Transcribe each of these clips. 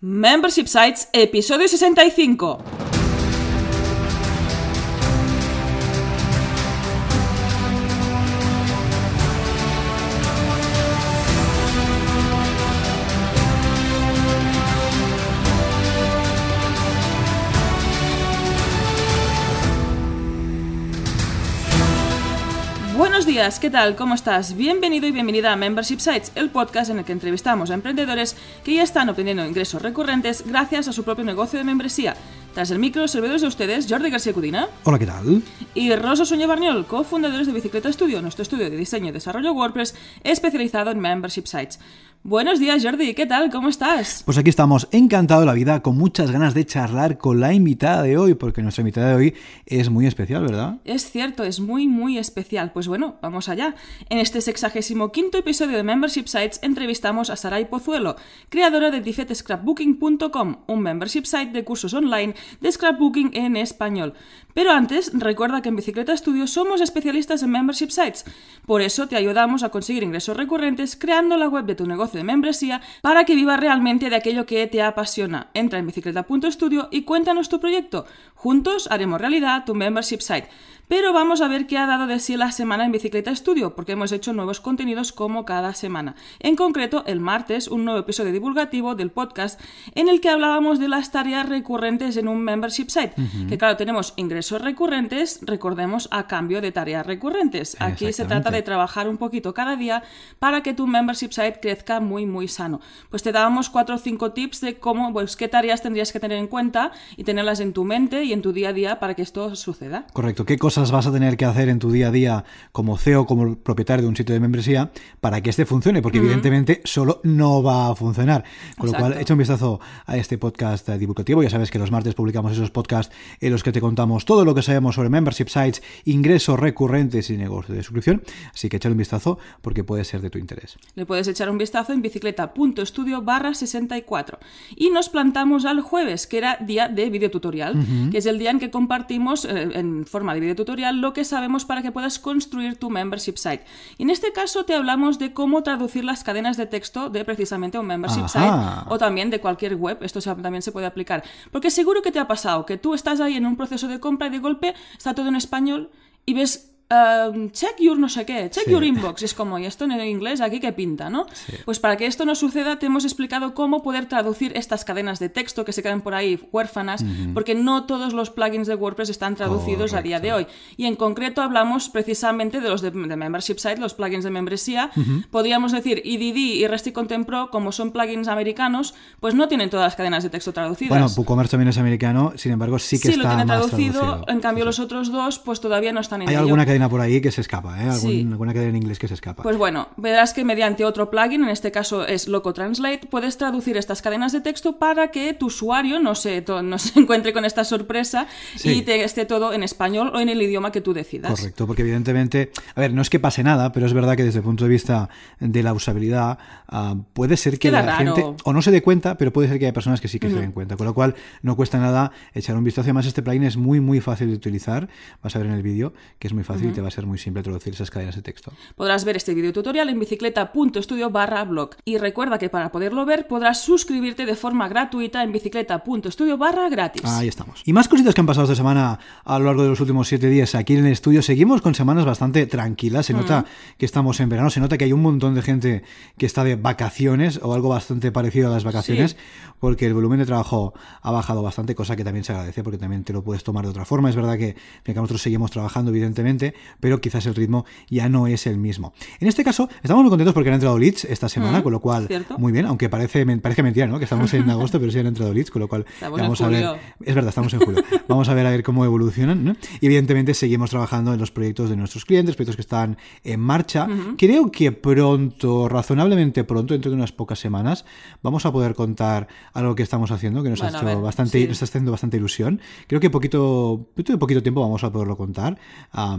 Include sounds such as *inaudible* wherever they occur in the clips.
Membership Sites, episodio 65. Días, ¿qué tal? ¿Cómo estás? Bienvenido y bienvenida a Membership Sites, el podcast en el que entrevistamos a emprendedores que ya están obteniendo ingresos recurrentes gracias a su propio negocio de membresía. Tras el micro, servidores de ustedes, Jordi García Cudina. Hola, ¿qué tal? Y Rosa Soña Barniol, cofundadores de Bicicleta Studio, nuestro estudio de diseño y desarrollo WordPress especializado en Membership Sites. Buenos días, Jordi, ¿qué tal? ¿Cómo estás? Pues aquí estamos, encantado de la vida, con muchas ganas de charlar con la invitada de hoy, porque nuestra invitada de hoy es muy especial, ¿verdad? Es cierto, es muy, muy especial. Pues bueno, vamos allá. En este sexagésimo quinto episodio de Membership Sites entrevistamos a Saray Pozuelo, creadora de difetescrapbooking.com, un membership site de cursos online de scrapbooking en español. Pero antes, recuerda que en Bicicleta Studio somos especialistas en membership sites. Por eso te ayudamos a conseguir ingresos recurrentes creando la web de tu negocio de membresía para que vivas realmente de aquello que te apasiona. Entra en bicicleta.studio y cuéntanos tu proyecto. Juntos haremos realidad tu membership site. Pero vamos a ver qué ha dado de sí la semana en Bicicleta Studio, porque hemos hecho nuevos contenidos como cada semana. En concreto, el martes, un nuevo episodio divulgativo del podcast en el que hablábamos de las tareas recurrentes en un membership site. Que claro, tenemos ingresos recurrentes, recordemos, a cambio de tareas recurrentes. Aquí se trata de trabajar un poquito cada día para que tu membership site crezca muy, muy sano. Pues te dábamos cuatro o cinco tips de cómo, pues qué tareas tendrías que tener en cuenta y tenerlas en tu mente y en tu día a día para que esto suceda. Correcto. ¿Qué cosas vas a tener que hacer en tu día a día como CEO, como propietario de un sitio de membresía, para que este funcione? Porque evidentemente solo no va a funcionar. Con lo cual, echa un vistazo a este podcast divulgativo. Ya sabes que los martes publicamos esos podcasts en los que te contamos todo lo que sabemos sobre membership sites, ingresos recurrentes y negocios de suscripción. Así que échale un vistazo porque puede ser de tu interés. Le puedes echar un vistazo en bicicleta.studio barra 64. Y nos plantamos al jueves, que era día de videotutorial, que es el día en que compartimos eh, en forma de videotutorial lo que sabemos para que puedas construir tu membership site. Y en este caso te hablamos de cómo traducir las cadenas de texto de precisamente un membership Ajá. site o también de cualquier web. Esto también se puede aplicar. Porque seguro que te ha pasado que tú estás ahí en un proceso de compra y de golpe está todo en español y ves um, check your no sé qué, check Sí. your inbox. Es como, ¿y esto en inglés aquí qué pinta, no? Pues para que esto no suceda, te hemos explicado cómo poder traducir estas cadenas de texto que se quedan por ahí huérfanas, porque no todos los plugins de WordPress están traducidos a día de hoy. Y en concreto hablamos precisamente de los de, de Membership Site, los plugins de membresía. Podríamos decir EDD y Resty Content Pro, como son plugins americanos, pues no tienen todas las cadenas de texto traducidas. Bueno, WooCommerce también es americano, sin embargo, sí que Sí, lo está tiene más traducido, traducido. en cambio los otros dos pues todavía no están en Hay ello. alguna cadena por ahí que se escapa, ¿eh? Algún- Sí. Alguna cadena en inglés que se escapa. Pues bueno, verás que mediante otro plugin, en este caso es Loco Translate, puedes traducir estas cadenas de texto para que tu usuario no se, no se *laughs* encuentre con esta sorpresa Sí. y te esté todo en español o en el idioma que tú decidas. Correcto, porque evidentemente, a ver, no es que pase nada, pero es verdad que desde el punto de vista de la usabilidad, ah, puede ser que Queda la raro. gente o no se dé cuenta, pero puede ser que haya personas que sí que se den cuenta. Con lo cual, no cuesta nada echar un vistazo. Además, este plugin es muy, muy fácil de utilizar. Vas a ver en el vídeo que es muy fácil y te va a ser muy simple traducir esas cadenas de texto. Podrás ver este video tutorial en bicicleta.studio barra blog. Y recuerda que para poderlo ver podrás suscribirte de forma gratuita en bicicleta.studio barra gratis. Ahí estamos. Y más cositas que han pasado esta semana a lo largo de los últimos siete días aquí en el estudio. Seguimos con semanas bastante tranquilas. Se nota que estamos en verano, se nota que hay un montón de gente que está de vacaciones o algo bastante parecido a las vacaciones, porque el volumen de trabajo ha bajado bastante, cosa que también se agradece porque también te lo puedes tomar de otra forma. Es verdad que, que nosotros seguimos trabajando, evidentemente, pero quizás el ritmo ya no es el mismo. En este caso, estamos muy contentos porque han entrado leads esta semana, con lo cual, cierto. muy bien, aunque parece, parece mentira, ¿no? Que estamos en *laughs* agosto, pero sí han entrado leads, con lo cual Estamos ya en vamos a ver. Es verdad, estamos en julio. Vamos a ver a ver cómo evolucionan. ¿no? Y evidentemente seguimos trabajando en los proyectos de nuestros clientes, proyectos que están en marcha. Creo que pronto, razonablemente pronto, dentro de unas pocas semanas, vamos a poder contar algo que estamos haciendo, que nos Bueno, ha hecho ver, bastante, sí. nos está haciendo bastante ilusión. Creo que poquito, de poquito tiempo vamos a poderlo contar.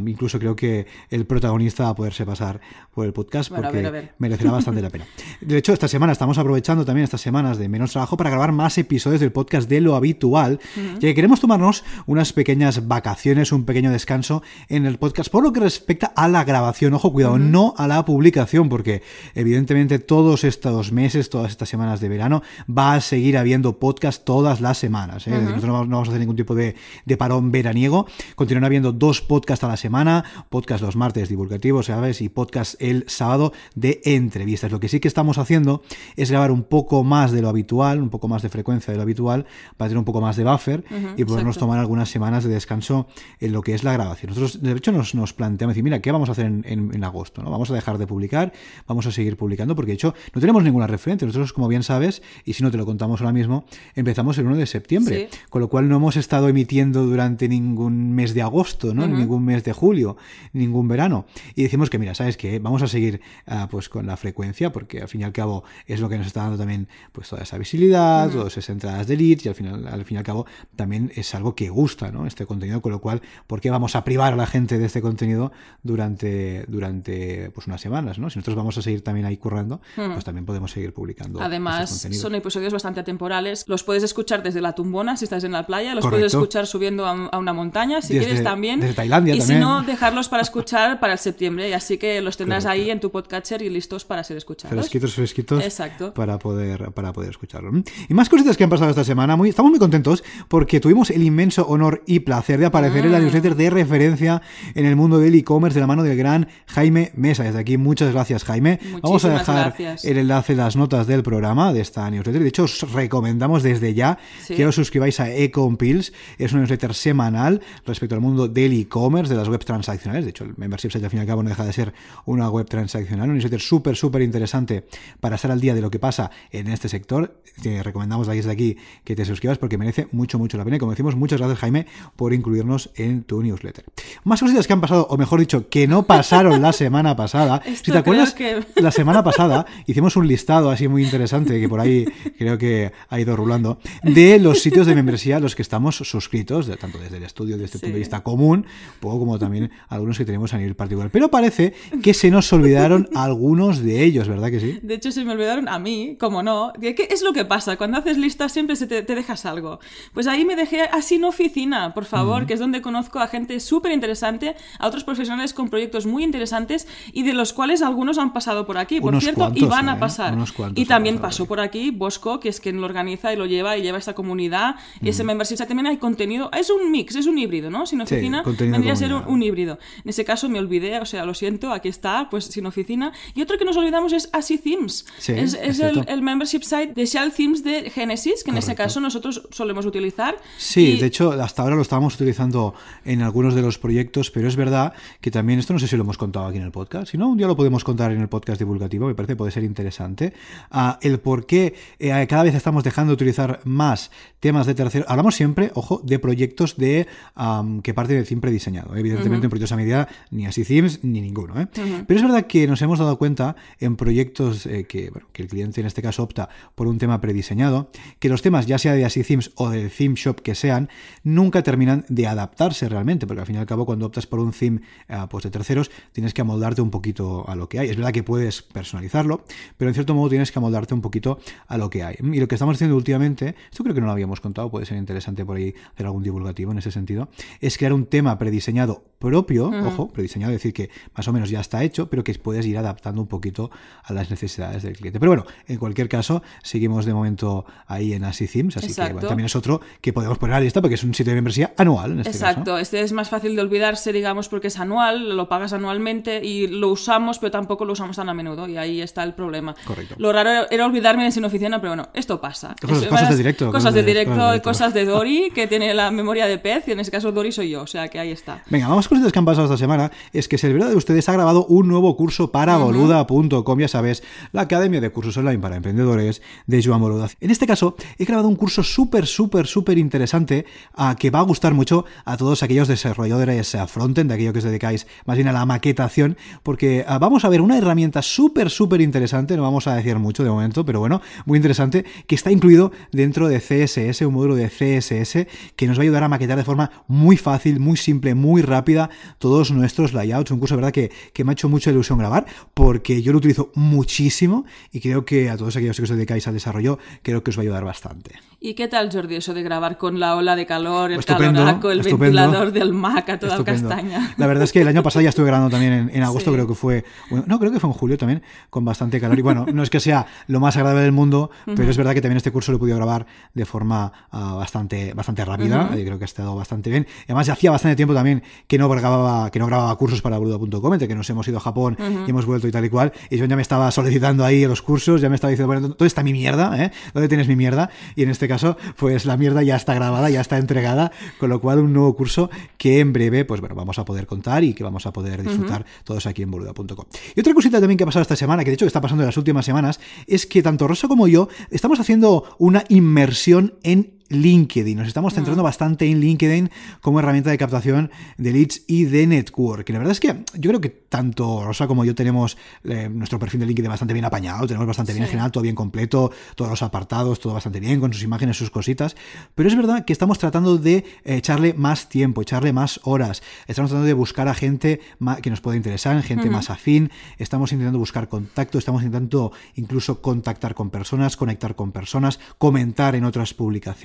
Incluso incluso creo que el protagonista va a poderse pasar por el podcast Bueno, a ver, a ver. merecerá bastante la pena. De hecho, esta semana estamos aprovechando también estas semanas de menos trabajo para grabar más episodios del podcast de lo habitual, ya que queremos tomarnos unas pequeñas vacaciones, un pequeño descanso en el podcast por lo que respecta a la grabación. Ojo, cuidado, no a la publicación, porque evidentemente todos estos meses, todas estas semanas de verano, va a seguir habiendo podcast todas las semanas. ¿eh? Nosotros no vamos, no vamos a hacer ningún tipo de, de parón veraniego. Continuarán habiendo dos podcasts a la semana, podcast los martes divulgativos, ¿sabes? Y podcast el sábado de entrevistas. Lo que sí que estamos haciendo es grabar un poco más de lo habitual, un poco más de frecuencia de lo habitual, para tener un poco más de buffer y podernos exacto. tomar algunas semanas de descanso en lo que es la grabación. Nosotros, de hecho, nos, nos planteamos decir, mira, ¿qué vamos a hacer en, en- en agosto? ¿no? Vamos a dejar de publicar, vamos a seguir publicando, porque de hecho no tenemos ninguna referencia. Nosotros, como bien sabes, y si no te lo contamos ahora mismo, empezamos el 1 de septiembre, Sí. con lo cual no hemos estado emitiendo durante ningún mes de agosto, ¿no? Ni ningún mes de julio, ningún verano. Y decimos que, mira, ¿sabes qué? Vamos a seguir ah, pues con la frecuencia, porque al fin y al cabo es lo que nos está dando también pues toda esa visibilidad, todas esas entradas de leads, y al final, al fin y al cabo también es algo que gusta, ¿no? Este contenido, con lo cual, ¿por qué vamos a privar a la gente de este contenido durante, durante pues unas semanas, ¿no? Si nosotros vamos a seguir también ahí currando, pues también podemos seguir publicando. Además, son episodios bastante atemporales. Los puedes escuchar desde la tumbona si estás en la playa, los Correcto. puedes escuchar subiendo a, a una montaña si Desde- quieres también. desde Tailandia y también. si no, dejarlos para escuchar para el septiembre. Y así que los tendrás Correcto. ahí en tu podcatcher y listos para ser escuchados. Fresquitos, fresquitos. Exacto. Para poder, para poder escucharlo. Y más cositas que han pasado esta semana. Muy, estamos muy contentos porque tuvimos el inmenso honor y placer de aparecer en la newsletter de referencia en el mundo del e-commerce de la mano del gran Jaime Mesa. Desde aquí, muchas gracias, Jaime. Vamos a Muchísimas dejar gracias. el enlace en las notas del programa de esta newsletter. De hecho, os recomendamos desde ya Sí. que os suscribáis a Ecompills. Es una newsletter semanal respecto al mundo del e-commerce, de las webs transaccionales. De hecho, el membership site al fin y al cabo no deja de ser una web transaccional. Una newsletter súper, súper interesante para estar al día de lo que pasa en este sector. Te recomendamos desde aquí que te suscribas porque merece mucho, mucho la pena. Y como decimos, muchas gracias, Jaime, por incluirnos en tu newsletter. Más cositas que han pasado, o mejor dicho, que no pasaron la semana pasada. *laughs* si te acuerdas, que- la semana *laughs* pasada hicimos un listado así muy interesante que por ahí creo que ha ido rulando de los sitios de membresía a los que estamos suscritos, de- tanto desde el estudio, desde el Sí. punto de vista común, un poco como también algunos que tenemos a nivel particular. Pero parece que se nos olvidaron *laughs* algunos de ellos, ¿verdad que sí? De hecho, se me olvidaron a mí, como no. ¿Qué es lo que pasa? Cuando haces listas siempre se te, te dejas algo. Pues ahí me dejé así en oficina, por favor, que es donde conozco a gente súper interesante, a otros profesionales con proyectos muy interesantes y de los cuales algunos han pasado por aquí, por Unos cierto, y cuantos, van ¿eh? a pasar. Y también pasó por aquí Bosco, que es quien lo organiza y lo lleva y lleva esta comunidad. Y ese membership site también hay contenido. Es un mix, es un híbrido, ¿no? Sin Sí, oficina contenido vendría a ser un, un híbrido. En ese caso me olvidé, o sea, lo siento, aquí está, pues sin oficina. Y otro que nos olvidamos es Así Themes. Sí, es es es el, membership site de Shell Themes de Genesis, que en ese caso nosotros solemos utilizar. Sí, Y- de hecho, hasta ahora lo estábamos utilizando en algunos de los proyectos, pero es verdad que también esto no sé si lo hemos contado aquí en el podcast. Si no, un día lo podemos contar en el podcast divulgativo, me parece que puede ser interesante. Ah, el por qué eh, cada vez estamos dejando de utilizar más temas de tercero. Hablamos siempre, ojo, de proyectos de am, que parte del theme prediseñado. Evidentemente, en proyectos a medida, ni así themes ni ninguno. ¿eh? Pero es verdad que nos hemos dado cuenta en proyectos eh, que, bueno, que el cliente en este caso opta por un tema prediseñado, que los temas, ya sea de así themes o del theme shop que sean, nunca terminan de adaptarse realmente, porque al fin y al cabo, cuando optas por un theme ah, pues de terceros, tienes que amoldarte un poquito a lo que hay. Es verdad que puedes personalizarlo, pero en cierto modo tienes que amoldarte un poquito a lo que hay. Y lo que estamos haciendo últimamente, esto creo que no lo habíamos contado, puede ser interesante por ahí hacer algún divulgativo en ese sentido, es crear un tema prediseñado propio, ojo, prediseñado, es decir, que más o menos ya está hecho, pero que puedes ir adaptando un poquito a las necesidades del cliente. Pero bueno, en cualquier caso, seguimos de momento ahí en Así Themes, así que bueno, también es otro que podemos poner a la lista porque es un sitio de membresía anual en este Exacto, caso. este es más fácil de olvidarse, digamos, porque es anual, lo pagas anualmente y lo usamos, pero tampoco lo usamos tan a menudo y ahí está el problema. Correcto. Lo raro era- olvidarme de sin oficina, pero bueno, esto pasa. Cosas- de directo, Cosas, cosas de de- directo cosas de y directo. cosas de Dori, que tiene la memoria de pez y en ese caso Dori soy yo, o sea que ahí está. Venga, más cositas que han pasado esta semana es que Servidor de ustedes ha grabado un nuevo curso para boluda.com, ya sabes, la academia de cursos online para emprendedores de Joan Boluda. En este caso, he grabado un curso súper, súper, súper interesante a que va a gustar mucho a todos aquellos desarrolladores a frontend, de aquellos que os dedicáis más bien a la maquetación, porque ah, vamos a ver una herramienta súper, súper interesante, no vamos a decir mucho de momento, pero bueno, muy interesante, que está incluido dentro de CSS, un módulo de CSS que nos va a ayudar a maquetar de forma muy fácil, muy simple, muy rápida todos nuestros layouts. Un curso, verdad, que, que me ha hecho mucha ilusión grabar porque yo lo utilizo muchísimo y creo que a todos aquellos que os dedicáis al desarrollo, creo que os va a ayudar bastante. ¿Y qué tal, Jordi, eso de grabar con la ola de calor, el caloraco, el ventilador del Mac a toda castaña? La verdad es que el año pasado ya estuve grabando también en, agosto, creo que fue, no, creo que fue en julio también, con bastante calor. Y bueno, no es que sea lo más agradable del mundo, pero es verdad que también este curso lo he podido grabar de forma ah, bastante, bastante rápida. y creo que ha estado bastante bien. Y además ya hacía bastante tiempo también que no grababa, que no grababa cursos para boludo.com, entre que nos hemos ido a Japón y hemos vuelto y tal y cual. Y yo ya me estaba solicitando ahí los cursos, ya me estaba diciendo, bueno, ¿dónde está mi mierda? ¿eh? ¿Dónde tienes mi mierda? Y en este caso, pues la mierda ya está grabada, ya está entregada, con lo cual un nuevo curso que en breve, pues bueno, vamos a poder contar y que vamos a poder disfrutar todos aquí en boluda.com. Y otra cosita también que ha pasado esta semana, que de hecho está pasando en las últimas semanas, es que tanto Rosa como yo estamos haciendo una inmersión en LinkedIn. Nos estamos centrando bastante en LinkedIn como herramienta de captación de leads y de network. Y la verdad es que yo creo que tanto Rosa como yo tenemos eh, nuestro perfil de LinkedIn bastante bien apañado, tenemos bastante bien en general, todo bien completo, todos los apartados, todo bastante bien, con sus imágenes, sus cositas. Pero es verdad que estamos tratando de eh, echarle más tiempo, echarle más horas. Estamos tratando de buscar a gente que nos pueda interesar, gente más afín. Estamos intentando buscar contacto, estamos intentando incluso contactar con personas, conectar con personas, comentar en otras publicaciones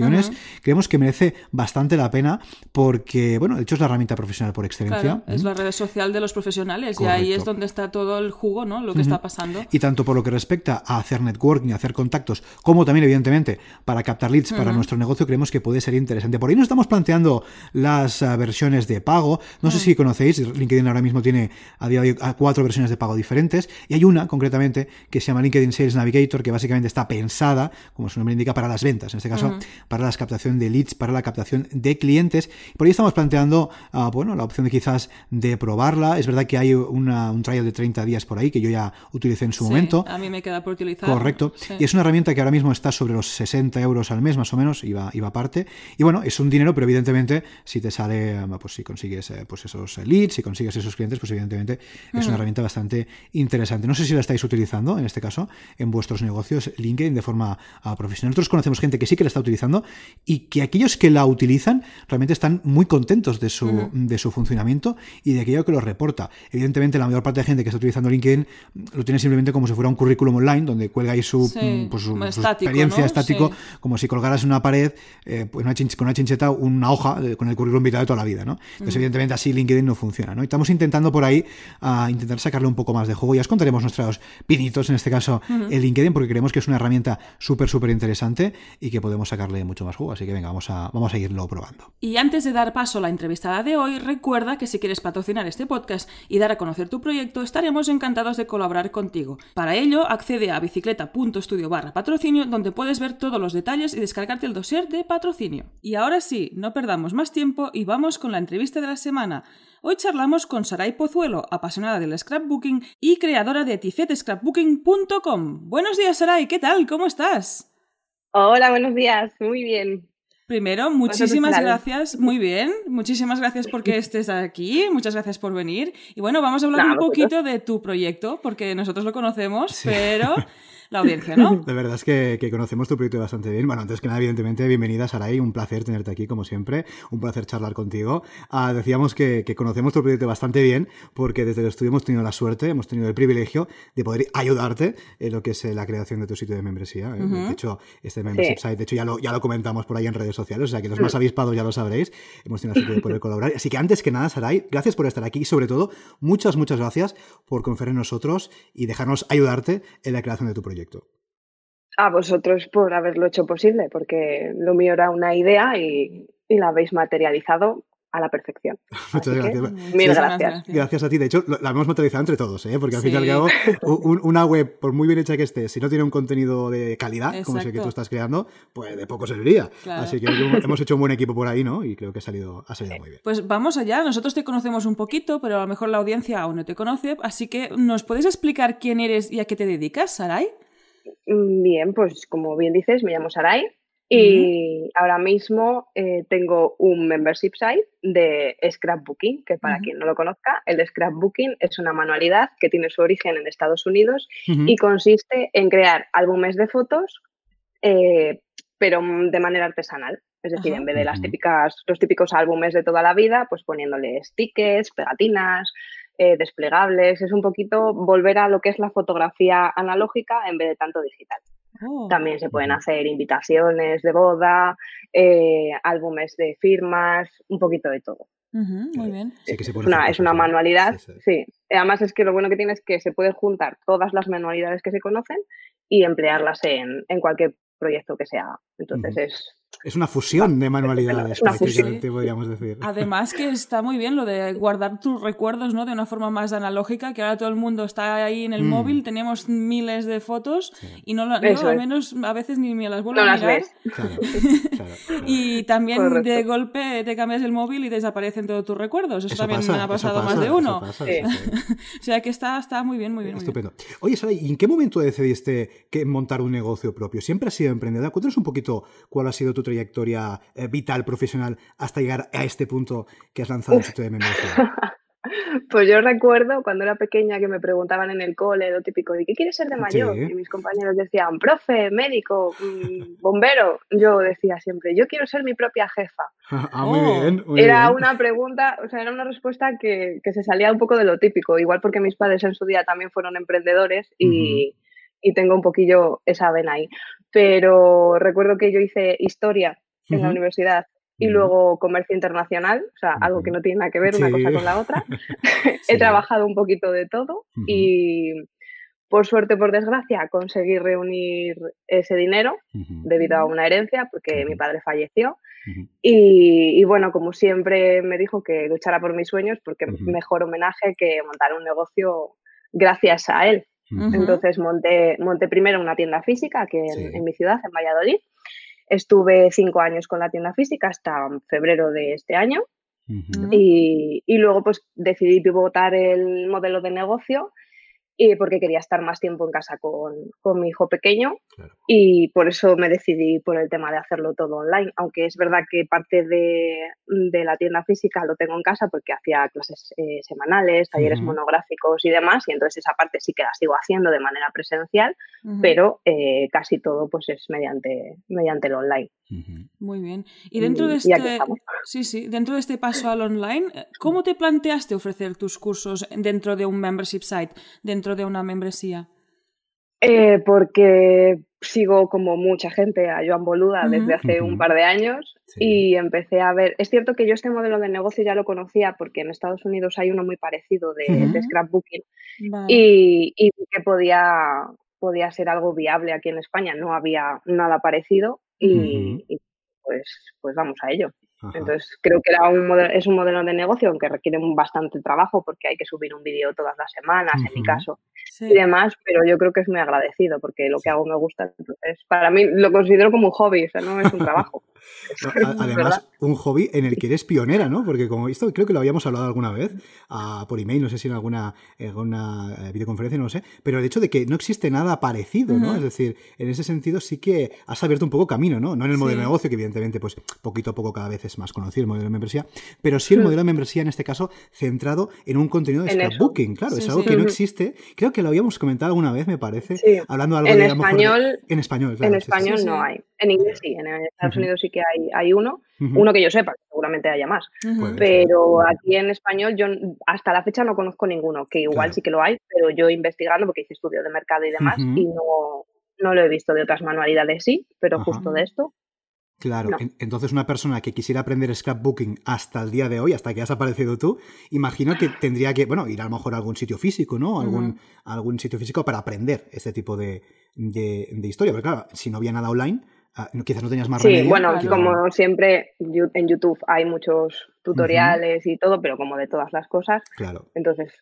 creemos que merece bastante la pena porque, bueno, de hecho es la herramienta profesional por excelencia. es la red social de los profesionales y ahí es donde está todo el jugo, ¿no? Lo que está pasando. Y tanto por lo que respecta a hacer networking, a hacer contactos, como también, evidentemente, para captar leads para nuestro negocio, creemos que puede ser interesante. Por ahí nos estamos planteando las ah, versiones de pago. No sé si conocéis, LinkedIn ahora mismo tiene a día de hoy cuatro versiones de pago diferentes y hay una concretamente que se llama LinkedIn Sales Navigator que básicamente está pensada, como su nombre indica, para las ventas. En este caso, para la captación de leads, para la captación de clientes. Por ahí estamos planteando, ah, bueno, la opción de quizás de probarla. Es verdad que hay un trial de 30 días por ahí que yo ya utilicé en su momento. A mí me queda por utilizar. Correcto. Y es una herramienta que ahora mismo está sobre los 60 euros al mes, más o menos, iba, iba aparte. Y bueno, es un dinero, pero evidentemente, si te sale, ah, pues si consigues eh, pues esos leads, si consigues esos clientes, pues evidentemente es una herramienta bastante interesante. No sé si la estáis utilizando, en este caso, en vuestros negocios LinkedIn de forma ah, profesional. Nosotros conocemos gente que sí que la está utilizando y que aquellos que la utilizan realmente están muy contentos de su, de su funcionamiento y de aquello que lo reporta. Evidentemente, la mayor parte de gente que está utilizando LinkedIn lo tiene simplemente como si fuera un currículum online donde cuelga ahí su, pues, experiencia estático, como si colgaras en una pared eh, pues una con una chincheta una hoja con el currículum vitae de toda la vida. ¿no? Entonces, evidentemente, así LinkedIn no funciona. ¿no? Y estamos intentando por ahí a intentar sacarle un poco más de juego. Ya os contaremos nuestros pinitos, en este caso, en LinkedIn, porque creemos que es una herramienta súper, súper interesante y que podemos sacarle mucho más juego. Así que venga, vamos a, vamos a irlo probando. Y antes de dar paso a la entrevistada de hoy, recuerda que si quieres patrocinar este podcast y dar a conocer tu proyecto, estaremos encantados de colaborar contigo. Para ello, accede a bicicleta.studio barra patrocinio, donde puedes ver todos los detalles y descargarte el dossier de patrocinio. Y ahora sí, no perdamos más tiempo y vamos con la entrevista de la semana. Hoy charlamos con Saray Pozuelo, apasionada del scrapbooking y creadora de tifetescrapbooking.com. Buenos días, Saray, ¿qué tal? ¿Cómo estás? Hola, buenos días, muy bien. Primero, muchísimas gracias, muy bien, muchísimas gracias porque estés aquí, muchas gracias por venir. Y bueno, vamos a hablar un poquito de tu proyecto, porque nosotros lo conocemos, pero *laughs* la audiencia, ¿no? *laughs* La verdad es que, conocemos tu proyecto bastante bien. Bueno, antes que nada, evidentemente, bienvenida, Saray. Un placer tenerte aquí, como siempre. Un placer charlar contigo. Ah, decíamos que, conocemos tu proyecto bastante bien porque desde el estudio hemos tenido la suerte, hemos tenido el privilegio de poder ayudarte en lo que es eh, la creación de tu sitio de membresía. ¿eh? De hecho, este membership site, de hecho, ya lo, ya lo comentamos por ahí en redes sociales, o sea que los más avispados ya lo sabréis. Hemos tenido la suerte de poder *laughs* colaborar. Así que antes que nada, Saray, gracias por estar aquí y sobre todo, muchas, muchas gracias por confiar en nosotros y dejarnos ayudarte en la creación de tu proyecto a vosotros por haberlo hecho posible, porque lo mío era una idea y, la habéis materializado a la perfección. *laughs* Muchas gracias. Mil gracias. gracias. a ti. De hecho, la hemos materializado entre todos, ¿eh? porque al fin y al cabo, *laughs* una web, por muy bien hecha que esté, si no tiene un contenido de calidad, como es el que tú estás creando, pues de poco serviría. Así que hemos hecho un buen equipo por ahí, ¿no? Y creo que ha salido, ha salido muy bien. Pues vamos allá. Nosotros te conocemos un poquito, pero a lo mejor la audiencia aún no te conoce. Así que, ¿nos puedes explicar quién eres y a qué te dedicas, Saray? Mm, bien, pues como bien dices, me llamo Sarai y ahora mismo eh, tengo un membership site de scrapbooking, que para quien no lo conozca, el scrapbooking es una manualidad que tiene su origen en Estados Unidos y consiste en crear álbumes de fotos eh, pero de manera artesanal. Es decir, en vez de las típicas, los típicos álbumes de toda la vida, pues poniéndole stickers, pegatinas, eh, desplegables. Es un poquito volver a lo que es la fotografía analógica en vez de tanto digital. Oh. También se pueden hacer invitaciones de boda, eh, álbumes de firmas, un poquito de todo. muy bien. es, una, manualidad, sí, Además es que lo bueno que tiene es que se puede juntar todas las manualidades que se conocen y emplearlas en, en cualquier proyecto que se haga. Entonces es es una fusión de manualidades, prácticamente, podríamos decir. Además que está muy bien lo de guardar tus recuerdos, ¿no? De una forma más analógica, que ahora todo el mundo está ahí en el mm. móvil, tenemos miles de fotos y no, no al menos a veces ni me las vuelvo a mirar. *laughs* y también de golpe te cambias el móvil y desaparecen todos tus recuerdos. Eso, también me ha pasado más de uno. *laughs* o sea que está, está muy bien, muy bien. Estupendo. Oye, Sara, ¿y en qué momento decidiste que montar un negocio propio? ¿Siempre has sido emprendedora? Cuéntanos un poquito cuál ha sido tu trayectoria eh, vital, profesional, hasta llegar a este punto que has lanzado el sitio de membresía? *laughs* Pues yo recuerdo cuando era pequeña que me preguntaban en el cole lo típico de ¿qué quieres ser de mayor? Y mis compañeros decían, profe, médico, mm, *laughs* bombero. Yo decía siempre, yo quiero ser mi propia jefa. *laughs* Ah, muy oh. bien. era una pregunta, o sea, era una respuesta que, se salía un poco de lo típico, igual porque mis padres en su día también fueron emprendedores y, y tengo un poquillo esa vena ahí pero recuerdo que yo hice historia en la universidad y luego comercio internacional, o sea, algo que no tiene nada que ver una cosa con la otra. *laughs* *laughs* He trabajado un poquito de todo y por suerte, por desgracia, conseguí reunir ese dinero debido a una herencia, porque mi padre falleció. y, y, bueno, como siempre me dijo que luchara por mis sueños, porque mejor homenaje que montar un negocio gracias a él. Entonces monté, monté primero una tienda física aquí en, mi ciudad, en Valladolid. Estuve cinco años con la tienda física hasta febrero de este año. y, y, luego pues decidí pivotar el modelo de negocio y porque quería estar más tiempo en casa con, con mi hijo pequeño y por eso me decidí por el tema de hacerlo todo online, aunque es verdad que parte de, de la tienda física lo tengo en casa porque hacía clases eh, semanales, talleres monográficos y demás, y entonces esa parte sí que la sigo haciendo de manera presencial, pero eh, casi todo pues es mediante, mediante el online. Muy bien. Y dentro de este, sí, sí, dentro de este paso al online, ¿cómo te planteaste ofrecer tus cursos dentro de un membership site, dentro de una membresía? Eh, porque sigo como mucha gente a Joan Boluda desde hace un par de años y empecé a ver, es cierto que yo este modelo de negocio ya lo conocía porque en Estados Unidos hay uno muy parecido de, scrapbooking y, y, que podía, podía ser algo viable aquí en España, no había nada parecido y, pues, pues vamos a ello. Entonces creo que era un modelo, es un modelo de negocio aunque requiere bastante trabajo porque hay que subir un vídeo todas las semanas, en mi caso, y demás, pero yo creo que es muy agradecido porque lo que hago me gusta. Entonces, para mí lo considero como un hobby, o sea, no es un trabajo. *laughs* *laughs* además, un hobby en el que eres pionera, ¿no? Porque como esto creo que lo habíamos hablado alguna vez uh, por email, no sé si en alguna, alguna eh, videoconferencia, no lo sé, pero el hecho de que no existe nada parecido, ¿no? Es decir, en ese sentido sí que has abierto un poco camino, ¿no? No en el modelo de negocio, que evidentemente, pues poquito a poco cada vez es más conocido el modelo de membresía, pero sí el hmm. modelo de membresía en este caso centrado en un contenido de scrapbooking, claro, es algo que no existe. Creo que lo habíamos comentado alguna vez, me parece, hablando algo en de, español, en español, claro, En español no hay. En inglés sí, en Estados Unidos sí que hay, hay uno, uno que yo sepa, seguramente haya más. Pero aquí en español yo hasta la fecha no conozco ninguno, que igual sí que lo hay, pero yo investigando, porque hice estudio de mercado y demás, y no, no lo he visto de otras manualidades, sí, pero justo de esto. Claro, entonces una persona que quisiera aprender scrapbooking hasta el día de hoy, hasta que has aparecido tú, imagino que tendría que, bueno, ir a lo mejor a algún sitio físico, ¿no? Algún, algún sitio físico para aprender este tipo de, de, de historia. Porque claro, si no había nada online, Ah, quizás no tenías más Sí, bueno, como siempre en YouTube hay muchos tutoriales y todo, pero como de todas las cosas. Claro. Entonces,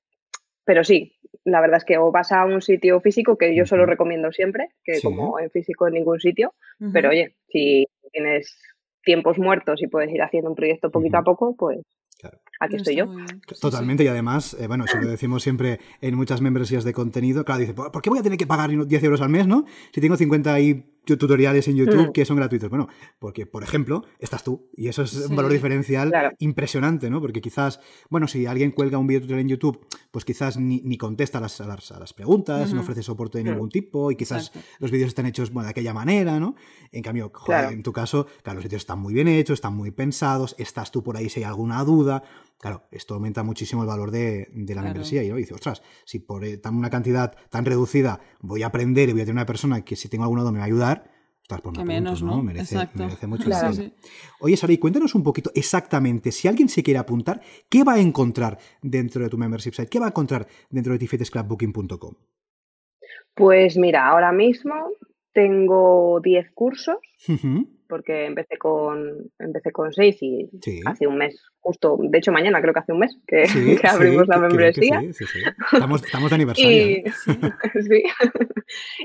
pero sí, la verdad es que o vas a un sitio físico, que yo solo recomiendo siempre, que como en físico en ningún sitio, pero oye, si tienes tiempos muertos y puedes ir haciendo un proyecto poquito a poco, pues Aquí estoy yo. Totalmente, y además, eh, bueno, eso lo *clears throat* decimos siempre en muchas membresías de contenido. Claro, dice, ¿por qué voy a tener que pagar 10 euros al mes, no? Si tengo 50 y tutoriales en YouTube Mm. que son gratuitos. Bueno, porque, por ejemplo, estás tú y eso es un valor diferencial Claro. impresionante, ¿no? Porque quizás, bueno, si alguien cuelga un video tutorial en YouTube, pues quizás ni, ni contesta a las, a las, a las preguntas, no Ujú. ofrece soporte de Mm. ningún tipo y quizás Exacto. los vídeos están hechos bueno, de aquella manera, ¿no? En cambio, joder, Claro. en tu caso, claro, los vídeos están muy bien hechos, están muy pensados, estás tú por ahí si hay alguna duda. Claro, esto aumenta muchísimo el valor de, de la Claro. membresía. Y ¿no? dice, ostras, si por eh, tan una cantidad tan reducida voy a aprender y voy a tener una persona que si tengo alguna duda me va a ayudar, ostras, pues me menos, ¿no? Merece, merece mucho Claro. la Sí. Oye, Sara, y cuéntanos un poquito exactamente, si alguien se quiere apuntar, ¿qué va a encontrar dentro de tu membership site? ¿Qué va a encontrar dentro de tifetesclubbooking.com? Pues mira, ahora mismo tengo 10 cursos Ujú, porque empecé con, empecé con 6 y Sí. hace un mes, justo, de hecho mañana creo que hace un mes que, Sí, *laughs* que abrimos sí, la membresía. sí, sí, sí. Estamos, estamos de *laughs* aniversario. Y, *laughs* sí.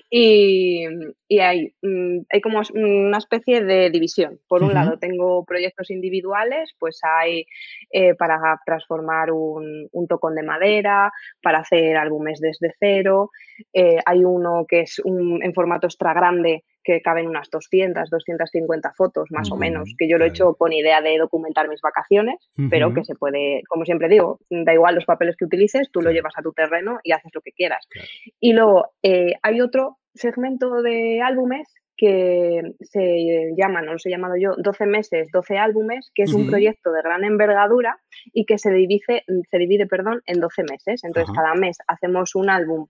y, y hay, mm, hay como una especie de división. Por un lado, tengo proyectos individuales, pues hay eh, para transformar un, un tocón de madera, para hacer álbumes desde cero. eh, hay uno que es un, en formato extra grande que caben unas 200, 250 fotos más o menos, que yo lo he hecho con idea de documentar mis vacaciones, pero que se puede, como siempre digo, da igual los papeles que utilices, tú lo llevas a tu terreno y haces lo que quieras. Claro. Y luego eh, hay otro segmento de álbumes que se llama, no los he llamado yo, 12 meses, 12 álbumes, que es un proyecto de gran envergadura y que se divide, se divide perdón, en 12 meses. Entonces, cada mes hacemos un álbum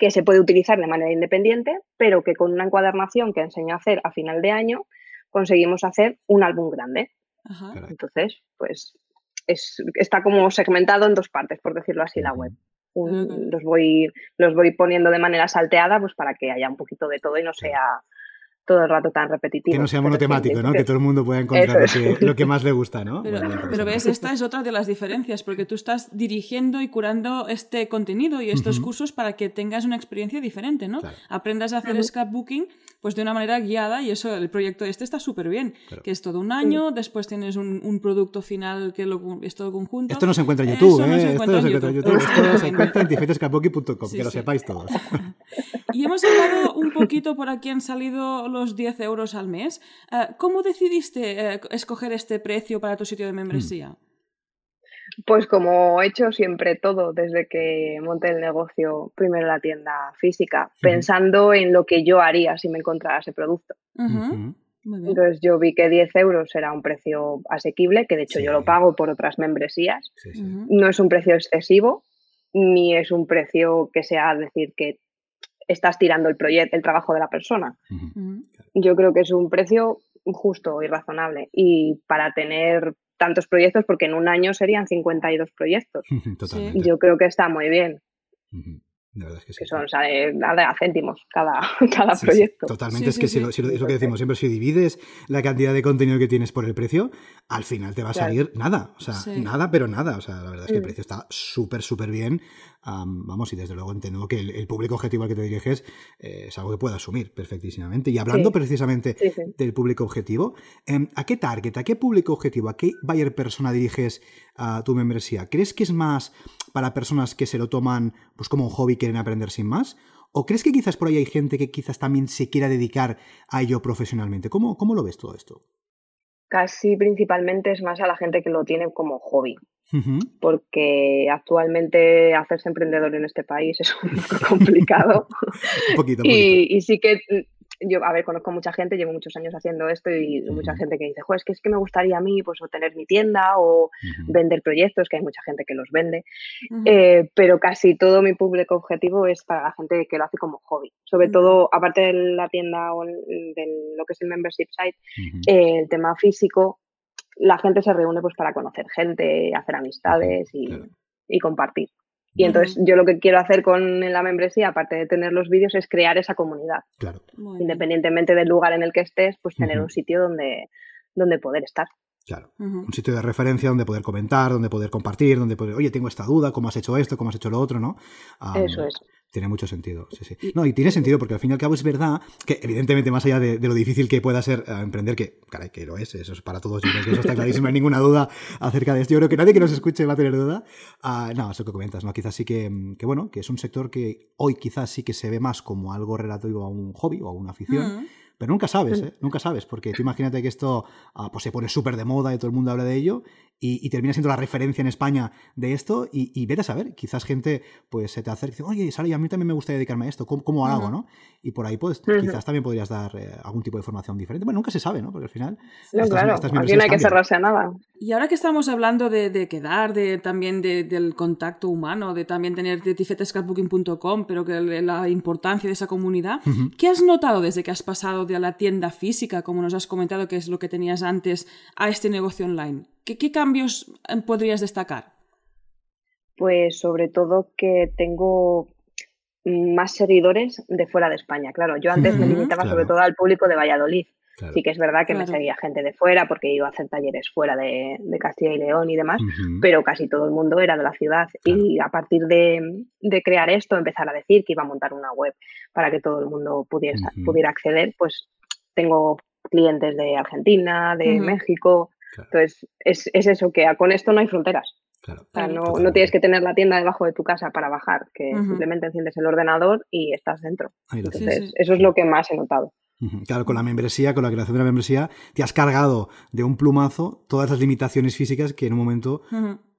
que se puede utilizar de manera independiente, pero que con una encuadernación que enseño a hacer a final de año, conseguimos hacer un álbum grande. Ajá. Entonces, pues es, está como segmentado en dos partes, por decirlo así, la web. Un- los, voy, los voy poniendo de manera salteada pues para que haya un poquito de todo y no sea todo el rato tan repetitivo. Que no sea monotemático, ¿no? Que todo el mundo pueda encontrar lo es. que, lo que más le gusta, ¿no? Pero, *laughs* Bueno, pero ves, esta es otra de las diferencias, porque tú estás dirigiendo y curando este contenido y estos Ujú. cursos para que tengas una experiencia diferente, ¿no? Claro. Aprendas a hacer Ujú. scrapbooking pues de una manera guiada y eso, el proyecto este está súper bien, Claro. que es todo un año, después tienes un, un producto final que lo, es todo conjunto. Esto no se encuentra en YouTube, Eso no ¿eh? se Esto encuentra no se en encuentra en YouTube. YouTube. Esto se encuentra en tifetescapocking.com, Sí, que lo sepáis todos. *laughs* Y hemos hablado un poquito por aquí han salido los 10 euros al mes. Eh, ¿Cómo decidiste eh, escoger este precio para tu sitio de membresía? Pues como he hecho siempre todo desde que monté el negocio, primero la tienda física, pensando en lo que yo haría si me encontrara ese producto. Muy bien. Entonces yo vi que 10 euros era un precio asequible, que de hecho Sí. yo lo pago por otras membresías. Sí, sí. Ujú. No es un precio excesivo, ni es un precio que sea decir que estás tirando el proyecto, el trabajo de la persona. Yo creo que es un precio justo y razonable. Y para tener tantos proyectos, porque en un año serían 52 proyectos, *laughs* Totalmente. yo creo que está muy bien. La verdad es que sí. que son a céntimos cada, *laughs* cada Sí, sí, proyecto. totalmente, Sí, es que sí, si, lo- si lo- es lo que decimos siempre, si divides la cantidad de contenido que tienes por el precio, al final te va a Claro. salir nada, o sea, Sí. nada, pero nada, o sea, la verdad es que el Mm. precio está súper, súper bien, am, vamos, y desde luego entiendo que el, el público objetivo al que te diriges eh, es algo que puedo asumir perfectísimamente. Y hablando Sí. precisamente Sí, sí. del público objetivo, em, ¿a qué target, a qué público objetivo, a qué buyer persona diriges tu membresía? ¿Crees que es más para personas que se lo toman pues como un hobby y quieren aprender sin más? ¿O crees que quizás por ahí hay gente que quizás también se quiera dedicar a ello profesionalmente? ¿Cómo, cómo lo ves todo esto? Casi principalmente es más a la gente que lo tiene como hobby, Porque actualmente hacerse emprendedor en este país es un poco *laughs* complicado. Un poquito, un poquito. y, y sí que mm, yo, a ver, conozco mucha gente, llevo muchos años haciendo esto y mucha gente que dice, jo, es que es que me gustaría a mí pues tener mi tienda o vender proyectos, que hay mucha gente que los vende, eh, pero casi todo mi público objetivo es para la gente que lo hace como hobby. Sobre todo, aparte de la tienda o de lo que es el membership site, eh, el tema físico, la gente se reúne pues para conocer gente, hacer amistades y, claro. y compartir. Y entonces yo lo que quiero hacer con la membresía, aparte de tener los vídeos, es crear esa comunidad. Claro, Muy bien. Independientemente del lugar en el que estés, pues tener un sitio donde, donde poder estar. claro. Un sitio de referencia donde poder comentar, donde poder compartir, donde poder, oye, tengo esta duda, ¿cómo has hecho esto? ¿Cómo has hecho lo otro? ¿no? Eso es. Tiene mucho sentido, sí, sí. No, y tiene sentido porque al fin y al cabo es verdad que, evidentemente, más allá de, de lo difícil que pueda ser eh, emprender, que, caray, que lo es, eso es para todos, yo creo que eso está clarísimo, no hay ninguna duda acerca de esto. Yo creo que nadie que nos escuche va a tener duda. Ah, no, eso que comentas, ¿no? Quizás sí que, mm, que, bueno, que es un sector que hoy quizás sí que se ve más como algo relativo a un hobby o a una afición, Ujú. Pero nunca sabes, ¿eh? Nunca sabes, porque tú imagínate que esto ah, pues se pone súper de moda y todo el mundo habla de ello y, termina siendo la referencia en España de esto y, y vete a saber, quizás gente pues se te acerca y dice, oye, Sara, a mí también me gustaría dedicarme a esto, ¿cómo, hago, no? Y por ahí pues quizás también podrías dar eh, algún tipo de formación diferente. Bueno, nunca se sabe, ¿no? Porque al final... No, claro, aquí no hay que cerrarse a nada. Y ahora que estamos hablando de, quedar, de también del contacto humano, de también tener tifetescapbooking.com, pero que la importancia de esa comunidad, ¿qué has notado desde que has pasado de la tienda física, como nos has comentado que es lo que tenías antes, a este negocio online? ¿Qué, cambios eh, podrías destacar? Pues sobre todo que tengo más seguidores de fuera de España. Claro, yo antes me limitaba sobre todo al público de Valladolid. Sí que es verdad que me seguía gente de fuera porque iba a hacer talleres fuera de, Castilla y León y demás, pero casi todo el mundo era de la ciudad. Y a partir de, crear esto, empezar a decir que iba a montar una web para que todo el mundo pudiera, pudiera acceder, pues tengo clientes de Argentina, de México, entonces, es, es, eso, que con esto no hay fronteras. no, no, tienes que tener la tienda debajo de tu casa para bajar, que simplemente enciendes el ordenador y estás dentro. Entonces, eso es lo que más he notado. Claro, con la membresía, con la creación de la membresía, te has cargado de un plumazo todas las limitaciones físicas que en un momento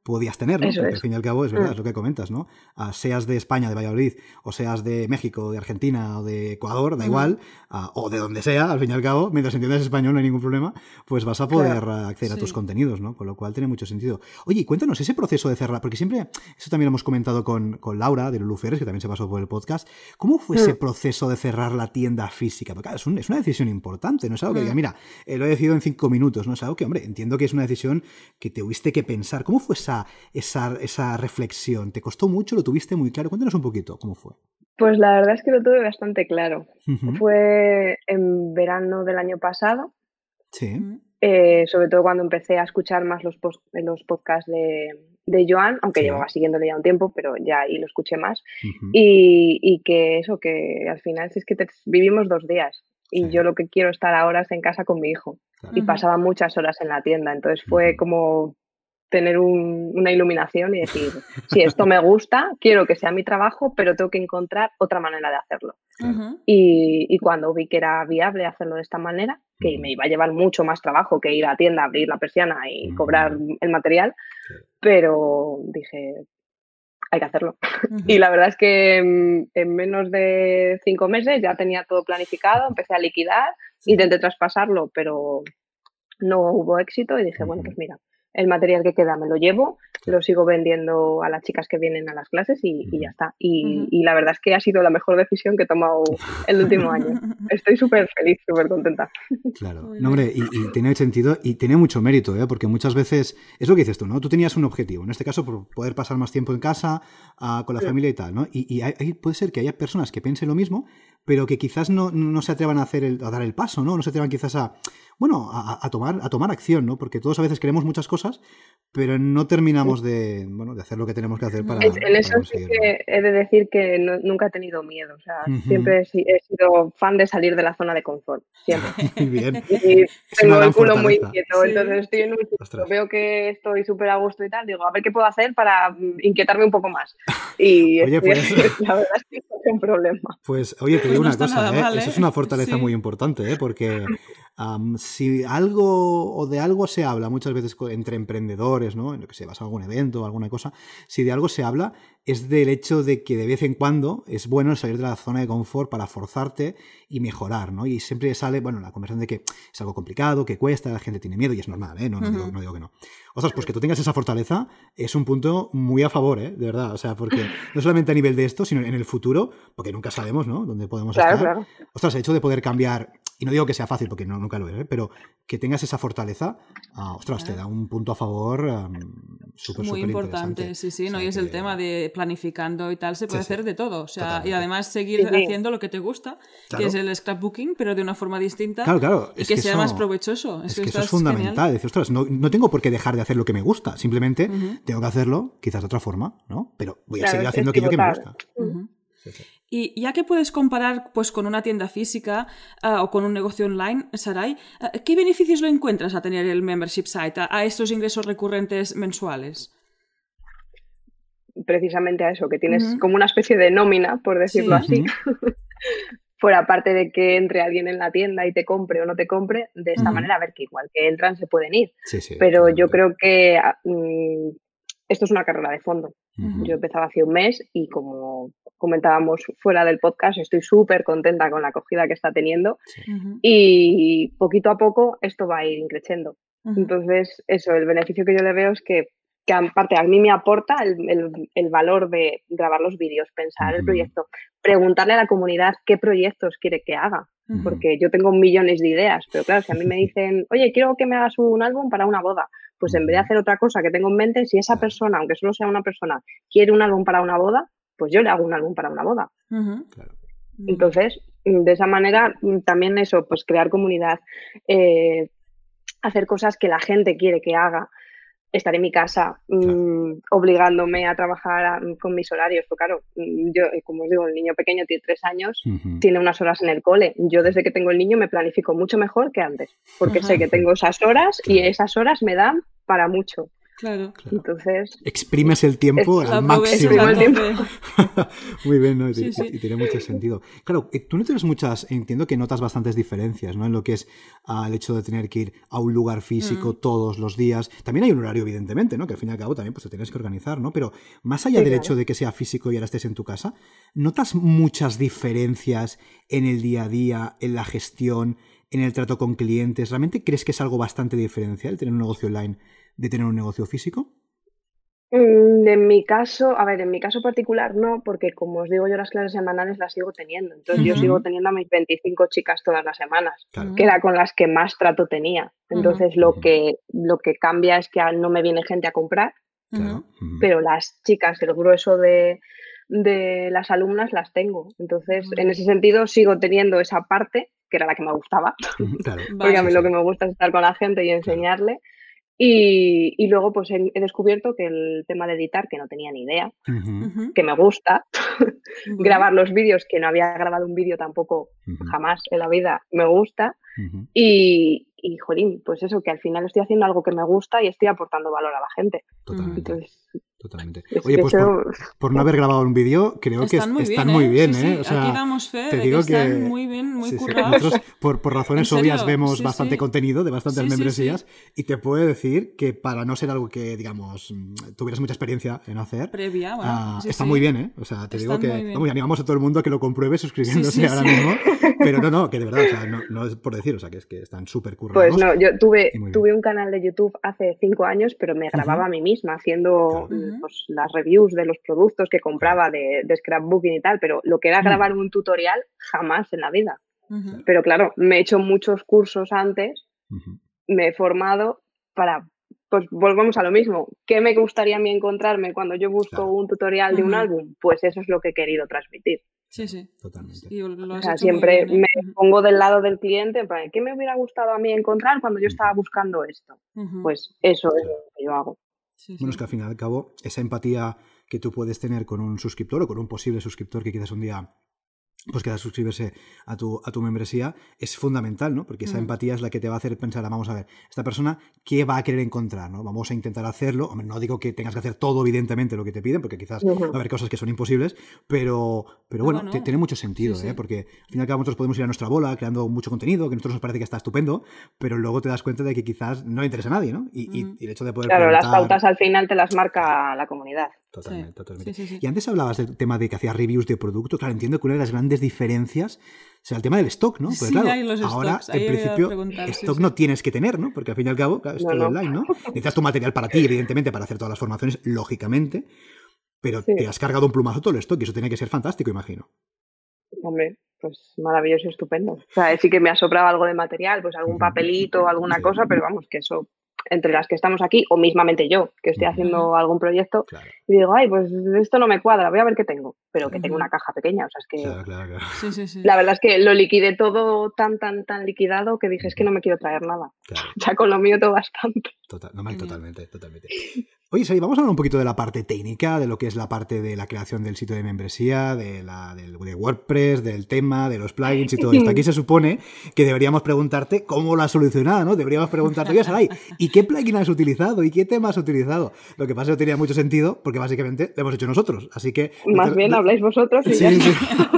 podías tener, ¿no? Porque al fin y al cabo es verdad, mm. es lo que comentas, ¿no? Ah, seas de España, de Valladolid, o seas de México, de Argentina o de Ecuador, da igual, ah, o de donde sea, al fin y al cabo, mientras entiendas español no hay ningún problema, pues vas a poder acceder a tus contenidos, ¿no? Con lo cual tiene mucho sentido. Oye, cuéntanos ese proceso de cerrar, porque siempre, eso también lo hemos comentado con, con Laura de Lulu que también se pasó por el podcast, ¿cómo fue ese mm. proceso de cerrar la tienda física? Porque es, una decisión importante, no es algo que diga, mm. mira, eh, lo he decidido en cinco minutos, no es algo que, hombre, entiendo que es una decisión que te tuviste que pensar. ¿Cómo fue esa esa, esa reflexión? ¿Te costó mucho? ¿Lo tuviste muy claro? Cuéntanos un poquito, ¿cómo fue? Pues la verdad es que lo tuve bastante claro. Fue en verano del año pasado. Sí. Eh, sobre todo cuando empecé a escuchar más los, los podcasts de, de Joan, aunque llevaba siguiéndole ya un tiempo, pero ya ahí lo escuché más. y, y, que eso, que al final es que vivimos dos días y yo lo que quiero estar ahora es en casa con mi hijo. Y pasaba muchas horas en la tienda, entonces fue como tener una iluminación y decir, si esto me gusta, quiero que sea mi trabajo, pero tengo que encontrar otra manera de hacerlo. Y, cuando vi que era viable hacerlo de esta manera, que me iba a llevar mucho más trabajo que ir a la tienda, abrir la persiana y cobrar el material, pero dije, hay que hacerlo. Y la verdad es que en, menos de cinco meses ya tenía todo planificado, empecé a liquidar, intenté traspasarlo, pero no hubo éxito y dije, bueno, pues mira, el material que queda me lo llevo, lo sigo vendiendo a las chicas que vienen a las clases y, ya está. Y, la verdad es que ha sido la mejor decisión que he tomado el último año. *laughs* Estoy súper feliz, súper contenta. Claro, no, hombre, y, tiene sentido y tiene mucho mérito, ¿eh? porque muchas veces es lo que dices tú, ¿no? Tú tenías un objetivo, en este caso por poder pasar más tiempo en casa, ah, con la familia y tal, ¿no? Y, puede ser que haya personas que piensen lo mismo, pero que quizás no, no se atrevan a, hacer el, a dar el paso, ¿no? No se atrevan quizás a, bueno, a, tomar, a tomar acción, ¿no? Porque todos a veces queremos muchas cosas, pero no terminamos de, bueno, de hacer lo que tenemos que hacer para. en eso sí que he de decir que nunca he tenido miedo. O sea, siempre he, sido fan de salir de la zona de confort. Siempre. *laughs* muy bien. Y tengo el culo muy inquieto. Entonces estoy en un sitio, veo que estoy súper a gusto y tal, digo, a ver qué puedo hacer para mm, inquietarme un poco más. Y *laughs* oye, pues, *laughs* la verdad es que no es un problema. Pues, oye, digo una cosa, ¿eh? Eso es una fortaleza muy importante, ¿eh? Porque si algo o de algo se habla muchas veces entre emprendedores, ¿no? En lo que se vas a algún evento o alguna cosa, si de algo se habla es del hecho de que de vez en cuando es bueno salir de la zona de confort para forzarte y mejorar, ¿no? Y siempre sale, bueno, la conversación de que es algo complicado, que cuesta, la gente tiene miedo y es normal, ¿eh? No, digo, no digo, que no. Ostras, pues que tú tengas esa fortaleza es un punto muy a favor, ¿eh? De verdad, o sea, porque *laughs* no solamente a nivel de esto, sino en el futuro, porque nunca sabemos, ¿no? Dónde podemos estar. Claro. Ostras, el hecho de poder cambiar y no digo que sea fácil porque no, nunca lo es, ¿eh? pero que tengas esa fortaleza, ah, ostras, te da un punto a favor súper, Muy importante, sí, sí, ¿no? y es el tema de planificando y tal, se puede hacer de todo, o sea, y además seguir haciendo lo que te gusta, que es el scrapbooking, pero de una forma distinta claro, claro. y que, sea más provechoso. Es, que eso es fundamental, decir, ostras, no, tengo por qué dejar de hacer lo que me gusta, simplemente tengo que hacerlo quizás de otra forma, ¿no? Pero voy a seguir haciendo aquello que me gusta. Y ya que puedes comparar pues, con una tienda física ah, o con un negocio online, Sarai, ah, ¿qué beneficios lo encuentras a tener el membership site, a, estos ingresos recurrentes mensuales? Precisamente a eso, que tienes como una especie de nómina, por decirlo así. fuera *laughs* parte de que entre alguien en la tienda y te compre o no te compre, de esta manera, a ver que igual que entran se pueden ir. Sí, sí. Pero yo creo que mm, esto es una carrera de fondo. Yo empezaba hace un mes y como comentábamos fuera del podcast, estoy súper contenta con la acogida que está teniendo y poquito a poco esto va a ir creciendo. Entonces, eso, el beneficio que yo le veo es que, que aparte a mí me aporta el, el- el valor de grabar los vídeos, pensar el proyecto, preguntarle a la comunidad qué proyectos quiere que haga, porque yo tengo millones de ideas, pero claro, si a mí me *laughs* dicen, oye, quiero que me hagas un álbum para una boda, pues en vez de hacer otra cosa que tengo en mente, si esa persona, aunque solo sea una persona, quiere un álbum para una boda, pues yo le hago un álbum para una boda. Claro. Entonces, mm, de esa manera, mm, también eso, pues crear comunidad, eh, hacer cosas que la gente quiere que haga, estar en mi casa, mm, obligándome a trabajar a- con mis horarios. Porque claro, mm, yo, eh, como os digo, el niño pequeño tiene tres años, tiene unas horas en el cole. Yo desde que tengo el niño me planifico mucho mejor que antes, porque sé que tengo esas horas y esas horas me dan para mucho. Claro. Claro. Entonces, Exprimes el tiempo Es- al máximo. El tiempo. *laughs* Muy bien, ¿no? Y, Sí, sí. y tiene mucho sentido. Claro, eh, tú no tienes muchas, entiendo que notas bastantes diferencias, ¿no? En lo que es ah, el hecho de tener que ir a un lugar físico Mm. todos los días. También hay un horario, evidentemente, ¿no? Que al fin y al cabo también pues, te tienes que organizar, ¿no? Pero más allá Sí, del claro. hecho de que sea físico y ahora estés en tu casa, ¿notas muchas diferencias en el día a día, en la gestión, en el trato con clientes? ¿Realmente crees que es algo bastante diferencial tener un negocio online de tener un negocio físico? Mm, En mi caso, a ver, en mi caso particular no, porque como os digo, yo las clases semanales las sigo teniendo. Entonces yo sigo teniendo a mis 25 chicas todas las semanas, Claro. que era con las que más trato tenía. Entonces lo que, lo que cambia es que no me viene gente a comprar, pero las chicas, el grueso de, de las alumnas las tengo. Entonces, en ese sentido, sigo teniendo esa parte, que era la que me gustaba, Claro. *laughs* porque a mí lo que me gusta es estar con la gente y enseñarle. Y, y luego pues he, he descubierto que el tema de editar, que no tenía ni idea, que me gusta, *laughs* grabar los vídeos, que no había grabado un vídeo tampoco jamás en la vida, me gusta. Y, y, jolín, pues eso, que al final estoy haciendo algo que me gusta y estoy aportando valor a la gente. Totalmente. Entonces, Totalmente. *laughs* es Oye, pues por, por no haber grabado un vídeo, creo que Están es- muy están bien, muy ¿eh? Sí, ¿eh? sí, O sea, aquí damos fe te de digo que están que- muy bien, muy sí, sí, currados. Nosotros, por, por *laughs* razones obvias, vemos Sí, bastante sí. contenido de bastantes Sí, sí, membresías sí. y te puedo decir que para no ser algo que, digamos, tuvieras mucha experiencia en hacer, Previa, bueno. ah, sí, está sí. muy bien, ¿eh? O sea, te digo que muy animamos a todo el mundo a que lo compruebe suscribiéndose Sí, sí, ahora sí. mismo. *laughs* Pero no, no, que de verdad, o sea, no, no es por decir, o sea, que es que están súper currados. Pues no, yo tuve, tuve un canal de YouTube hace cinco años, pero me grababa a mí misma haciendo Claro. Pues, las reviews de los productos que compraba de, de scrapbooking y tal, pero lo que era Mm. grabar un tutorial jamás en la vida. Ujú. Pero claro, me he hecho muchos cursos antes, me he formado para, pues volvemos a lo mismo. ¿Qué me gustaría a mí encontrarme cuando yo busco Claro. un tutorial de un álbum? Pues eso es lo que he querido transmitir. Sí, sí. Totalmente. Lo O sea, siempre bien, ¿eh? me pongo del lado del cliente, en plan, ¿qué me hubiera gustado a mí encontrar cuando yo estaba buscando esto? Ujú. Pues eso es lo que yo hago. Sí, sí. Bueno, es que al fin y al cabo, esa empatía que tú puedes tener con un suscriptor o con un posible suscriptor que quizás un día pues quiera suscribirse a tu, a tu membresía es fundamental, ¿no? Porque esa Mm. empatía es la que te va a hacer pensar, vamos a ver, esta persona, ¿qué va a querer encontrar? ¿no? Vamos a intentar hacerlo. Hombre, no digo que tengas que hacer todo, evidentemente, lo que te piden, porque quizás Ujú. va a haber cosas que son imposibles, pero, pero bueno, te- tiene mucho sentido, sí, sí. ¿eh? Porque al fin y al cabo nosotros podemos ir a nuestra bola creando mucho contenido, que a nosotros nos parece que está estupendo, pero luego te das cuenta de que quizás no le interesa a nadie, ¿no? Y, y- Mm. y el hecho de poder Claro, las preguntar- pautas al final te las marca la comunidad. Totalmente, Sí, totalmente. sí, sí, sí. Y antes hablabas del tema de que hacías reviews de producto. Claro, entiendo que una de las grandes diferencias sea el tema del stock, ¿no? Porque Sí, claro, hay los ahora stocks, en principio sí, stock sí. no tienes que tener, ¿no? Porque al fin y al cabo, claro, es No, todo no. online, ¿no? Necesitas tu material para ti, evidentemente, para hacer todas las formaciones, lógicamente, pero Sí. te has cargado un plumazo todo el stock y eso tiene que ser fantástico, imagino. Hombre, pues maravilloso y estupendo. O sea, sí que me ha sobrado algo de material, pues algún papelito, alguna cosa, pero vamos, que eso, entre las que estamos aquí, o mismamente yo, que estoy haciendo algún proyecto, Claro, y digo, ay, pues esto no me cuadra, voy a ver qué tengo. Pero que tengo una caja pequeña, o sea, es que claro, claro. claro. Sí, sí, sí. la verdad es que lo liquidé todo tan, tan, tan liquidado que dije, es que no me quiero traer nada. claro. *laughs* Ya con lo mío todo bastante. Total, no, mal, Genial. totalmente, totalmente. Oye, Sari, vamos a hablar un poquito de la parte técnica, de lo que es la parte de la creación del sitio de membresía, de, la, del, de WordPress, del tema, de los plugins y todo esto. Aquí se supone que deberíamos preguntarte cómo lo has solucionado, ¿no? Deberíamos preguntarte, oye, Saray, ¿y qué plugin has utilizado? ¿Y qué tema has utilizado? Lo que pasa es que no tenía mucho sentido porque básicamente lo hemos hecho nosotros. Así que... Más bien habláis vosotros y sí, ya. sí.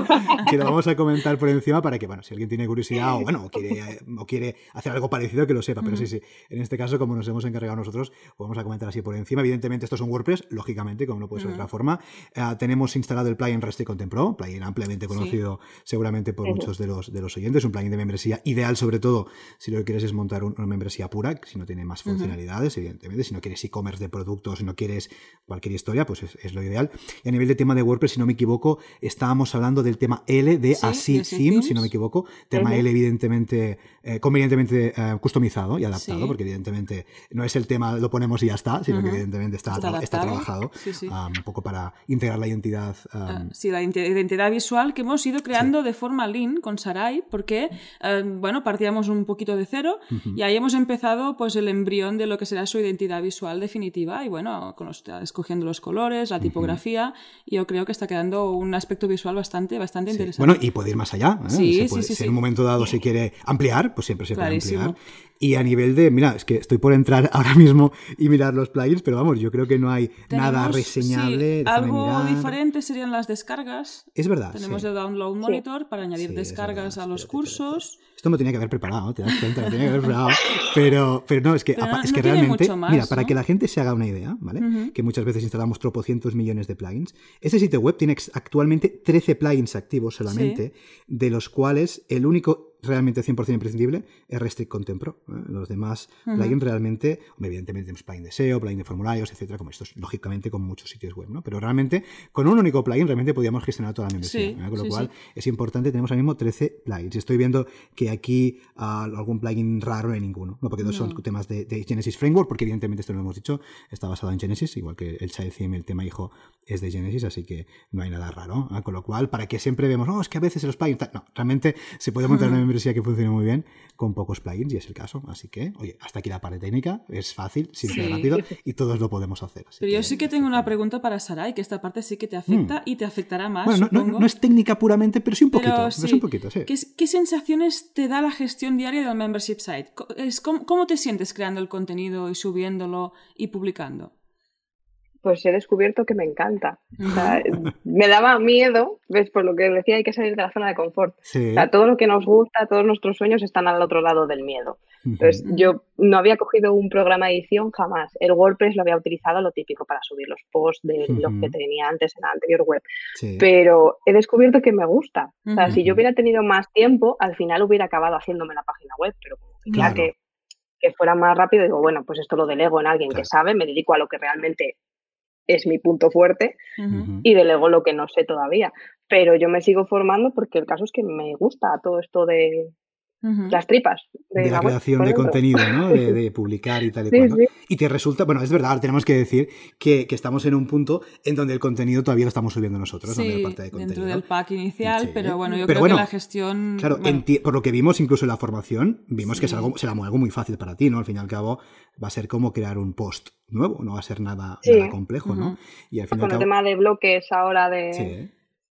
*laughs* que lo vamos a comentar por encima para que, bueno, si alguien tiene curiosidad o, bueno, o quiere, o quiere hacer algo parecido, que lo sepa. Pero sí, sí, en este caso, como nos hemos encargado nosotros, vamos a comentar así por encima. Evidentemente, estos son WordPress, lógicamente, como no puede ser de otra forma. Uh, tenemos instalado el plugin Restrict Content Pro, plugin ampliamente conocido sí. seguramente por muchos de los, de los oyentes, un plugin de membresía ideal, sobre todo si lo que quieres es montar un, una membresía pura, si no tiene más funcionalidades, evidentemente, si no quieres e-commerce de productos, si no quieres cualquier historia, pues es, es, lo ideal. Y a nivel de tema de WordPress, si no me equivoco, estábamos hablando del tema L de sí, Así Theme, si no me equivoco, tema -huh. L evidentemente, eh, convenientemente eh, customizado y adaptado, sí. porque evidentemente no es el tema, lo ponemos y ya está, sino que evidentemente está, está, está trabajado sí. Um, un poco para integrar la identidad. Um... Uh, sí, la identidad visual que hemos ido creando de forma lean con Sarai, porque, uh, bueno, partíamos un poquito de cero uh -huh. y ahí hemos empezado pues el embrión de lo que será su identidad visual definitiva y, bueno, con los, escogiendo los colores, la tipografía, uh -huh. y yo creo que está quedando un aspecto visual bastante, bastante sí. interesante. Bueno, y puede ir más allá. ¿eh? Sí, puede, sí, sí, si en un momento dado se quiere ampliar, pues siempre se Clarísimo. puede ampliar. Y a nivel de, mira, es que estoy por entrar ahora *laughs* mismo y mirar los plugins, pero vamos, yo creo que no hay Tenemos, nada reseñable. Sí, algo diferente serían las descargas. Es verdad. Tenemos sí. el Download Monitor sí. para añadir descargas a los cursos. Esto me tenía que haber preparado, te das cuenta, lo tenía que haber preparado. Pero, pero no, es que, no, es que no realmente, más, mira, para que la gente se haga una idea, ¿vale? Uh -huh. Que muchas veces instalamos tropocientos millones de plugins. Este sitio web tiene actualmente 13 plugins activos solamente, sí. de los cuales el único realmente 100% imprescindible es Restrict Content Pro. ¿eh? Los demás uh -huh. plugins realmente, evidentemente tenemos plugin de SEO, plugin de formularios, etcétera, como estos, lógicamente, con muchos sitios web, ¿no? Pero realmente, con un único plugin, realmente podíamos gestionar toda la membresía. Sí, ¿eh? Con lo sí, cual, sí. es importante, tenemos ahora mismo 13 plugins. Estoy viendo que aquí uh, algún plugin raro no hay ninguno, ¿no? Porque no. son temas de, de, Genesis Framework, porque evidentemente esto lo hemos dicho, está basado en Genesis, igual que el Child Theme, el tema hijo, es de Genesis, así que no hay nada raro. ¿eh? Con lo cual, para que siempre vemos, no, oh, es que a veces los plugins... No, realmente se puede montar uh -huh. una *laughs* membresía que funcione muy bien con pocos plugins y es el caso. Así que, oye, hasta aquí la parte técnica, es fácil, simple, sí. rápido *laughs* y todos lo podemos hacer. Pero que, yo sí que tengo una pregunta para Sarai, que esta parte sí que te afecta mm. y te afectará más. Bueno, no, no, no, es técnica puramente, pero sí un poquito. Pero, sí. un poquito sí. ¿Qué, ¿Qué, sensaciones te da la gestión diaria del membership site? ¿Cómo, ¿Cómo te sientes creando el contenido y subiéndolo y publicando? Pues he descubierto que me encanta. O sea, *laughs* me daba miedo, ves, por lo que decía, hay que salir de la zona de confort. Sí. O sea, todo lo que nos gusta, todos nuestros sueños están al otro lado del miedo. Entonces, yo no había cogido un programa de edición jamás. El WordPress lo había utilizado lo típico para subir los posts de los que tenía antes en la anterior web. Sí. Pero he descubierto que me gusta. O sea, si yo hubiera tenido más tiempo, al final hubiera acabado haciéndome la página web, pero como que claro. que, que fuera más rápido, digo, bueno, pues esto lo delego en alguien claro. que sabe, me dedico a lo que realmente es mi punto fuerte Uh -huh. y delego lo que no sé todavía. Pero yo me sigo formando porque el caso es que me gusta todo esto de Uh -huh. las tripas. De, la, creación de contenido, ¿no? De, de *laughs* publicar y tal y Sí, cual. ¿no? sí. Y te resulta, bueno, es verdad, tenemos que decir que, que estamos en un punto en donde el contenido todavía lo estamos subiendo nosotros, Sí, parte de dentro del pack inicial, Sí. pero bueno, yo Pero creo bueno, que la gestión... Claro, bueno, por lo que vimos incluso en la formación, vimos que es algo, será algo muy fácil para ti, ¿no? Al fin y al cabo, va a ser como crear un post nuevo, no va a ser nada, Sí. nada complejo, ¿no? Y al fin Con al el tema de bloques ahora de...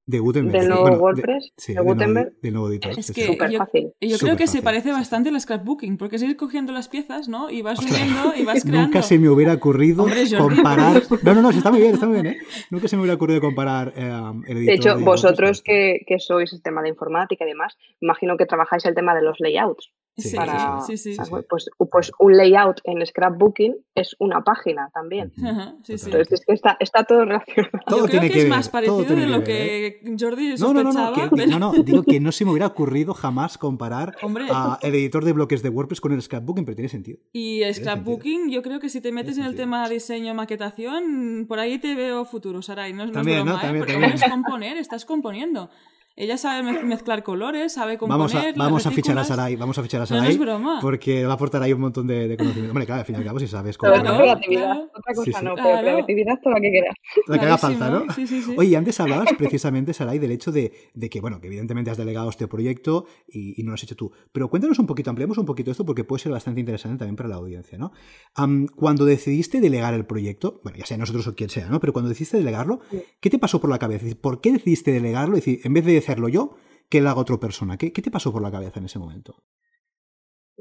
De Gutenberg. del nuevo Bueno, de- WordPress, sí, de del nuevo, Gutenberg. del nuevo editor. Es sí, que sí. Súper yo, fácil. yo creo Súper que se parece bastante al scrapbooking, porque es ir cogiendo las piezas, ¿no? Y vas Ostras. uniendo y vas *laughs* creando. Nunca se me hubiera ocurrido Hombre, comparar. No, no, no, está muy bien, está muy bien, ¿eh? Nunca se me hubiera ocurrido comparar eh, el editor. De hecho, vosotros que, que sois el tema de informática y demás, imagino que trabajáis el tema de los layouts. Sí, Sí, para, sí, sí. Pues, pues un layout en scrapbooking es una página también. Ajá, sí, sí. Entonces es que está, está todo relacionado. Todo Yo creo tiene que, que es ver, más todo parecido tiene de que lo ver, que Jordi No, no, no, sospechaba. no, que, pero- no, no, digo que no se me hubiera ocurrido jamás comparar *laughs* Hombre. a el editor de bloques de WordPress con el scrapbooking, pero tiene sentido. Y scrapbooking, yo creo que si te metes en el tema diseño, maquetación, por ahí te veo futuro, Sarai. No, no También, es ¿no? broma, ¿eh? También, Porque también. componer, estás componiendo. Ella sabe mezclar colores, sabe componer. Vamos a, vamos a fichar a Sarai, vamos a fichar a Sarai. No, no es broma. Porque va a aportar ahí un montón de, de conocimiento. Hombre, claro, al fin y al cabo, si sabes cómo. Claro, creatividad. Claro. Otra cosa Sí, sí. no, Claro. pero creatividad toda la que quieras. La que haga falta, ¿no? Sí, sí, sí. Oye, antes hablabas precisamente, Sarai, del hecho de, de que, bueno, que evidentemente has delegado este proyecto y, y no lo has hecho tú. Pero cuéntanos un poquito, ampliemos un poquito esto porque puede ser bastante interesante también para la audiencia, ¿no? Cuando decidiste delegar el proyecto, bueno, ya sea nosotros o quien sea, ¿no? Pero cuando decidiste delegarlo. ¿qué te pasó por la cabeza? Decir, ¿Por qué decidiste delegarlo? Es decir, en vez de hacerlo yo, que lo haga otra persona. ¿Qué, qué te pasó por la cabeza en ese momento?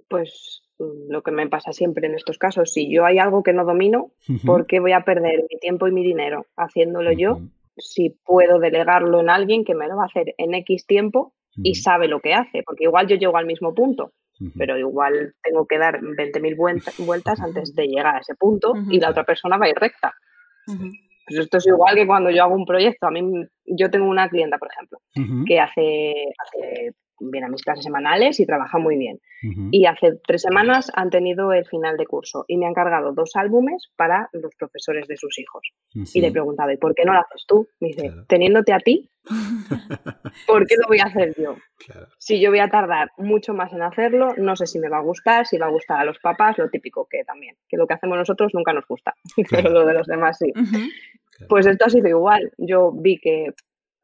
Pues mm, lo que me pasa siempre en estos casos, si yo hay algo que no domino. ¿por qué voy a perder mi tiempo y mi dinero haciéndolo yo si puedo delegarlo en alguien que me lo va a hacer en X tiempo y sabe lo que hace? Porque igual yo llego al mismo punto, pero igual tengo que dar 20.000 vuelta- vueltas *laughs* antes de llegar a ese punto y la otra persona va a ir recta. Pues esto es igual que cuando yo hago un proyecto. A mí, yo tengo una clienta, por ejemplo, que hace, hace viene a mis clases semanales y trabaja muy bien. Ujú. Y hace tres semanas han tenido el final de curso y me han cargado dos álbumes para los profesores de sus hijos. Y le he preguntado, ¿y por qué no lo haces tú? Me dice, Claro. teniéndote a ti, *laughs* ¿por qué lo voy a hacer yo? Claro. Si yo voy a tardar mucho más en hacerlo, no sé si me va a gustar, si va a gustar a los papás, lo típico que también, que lo que hacemos nosotros nunca nos gusta, *laughs* pero lo de los demás sí. Ujú. Pues esto ha sido igual. Yo vi que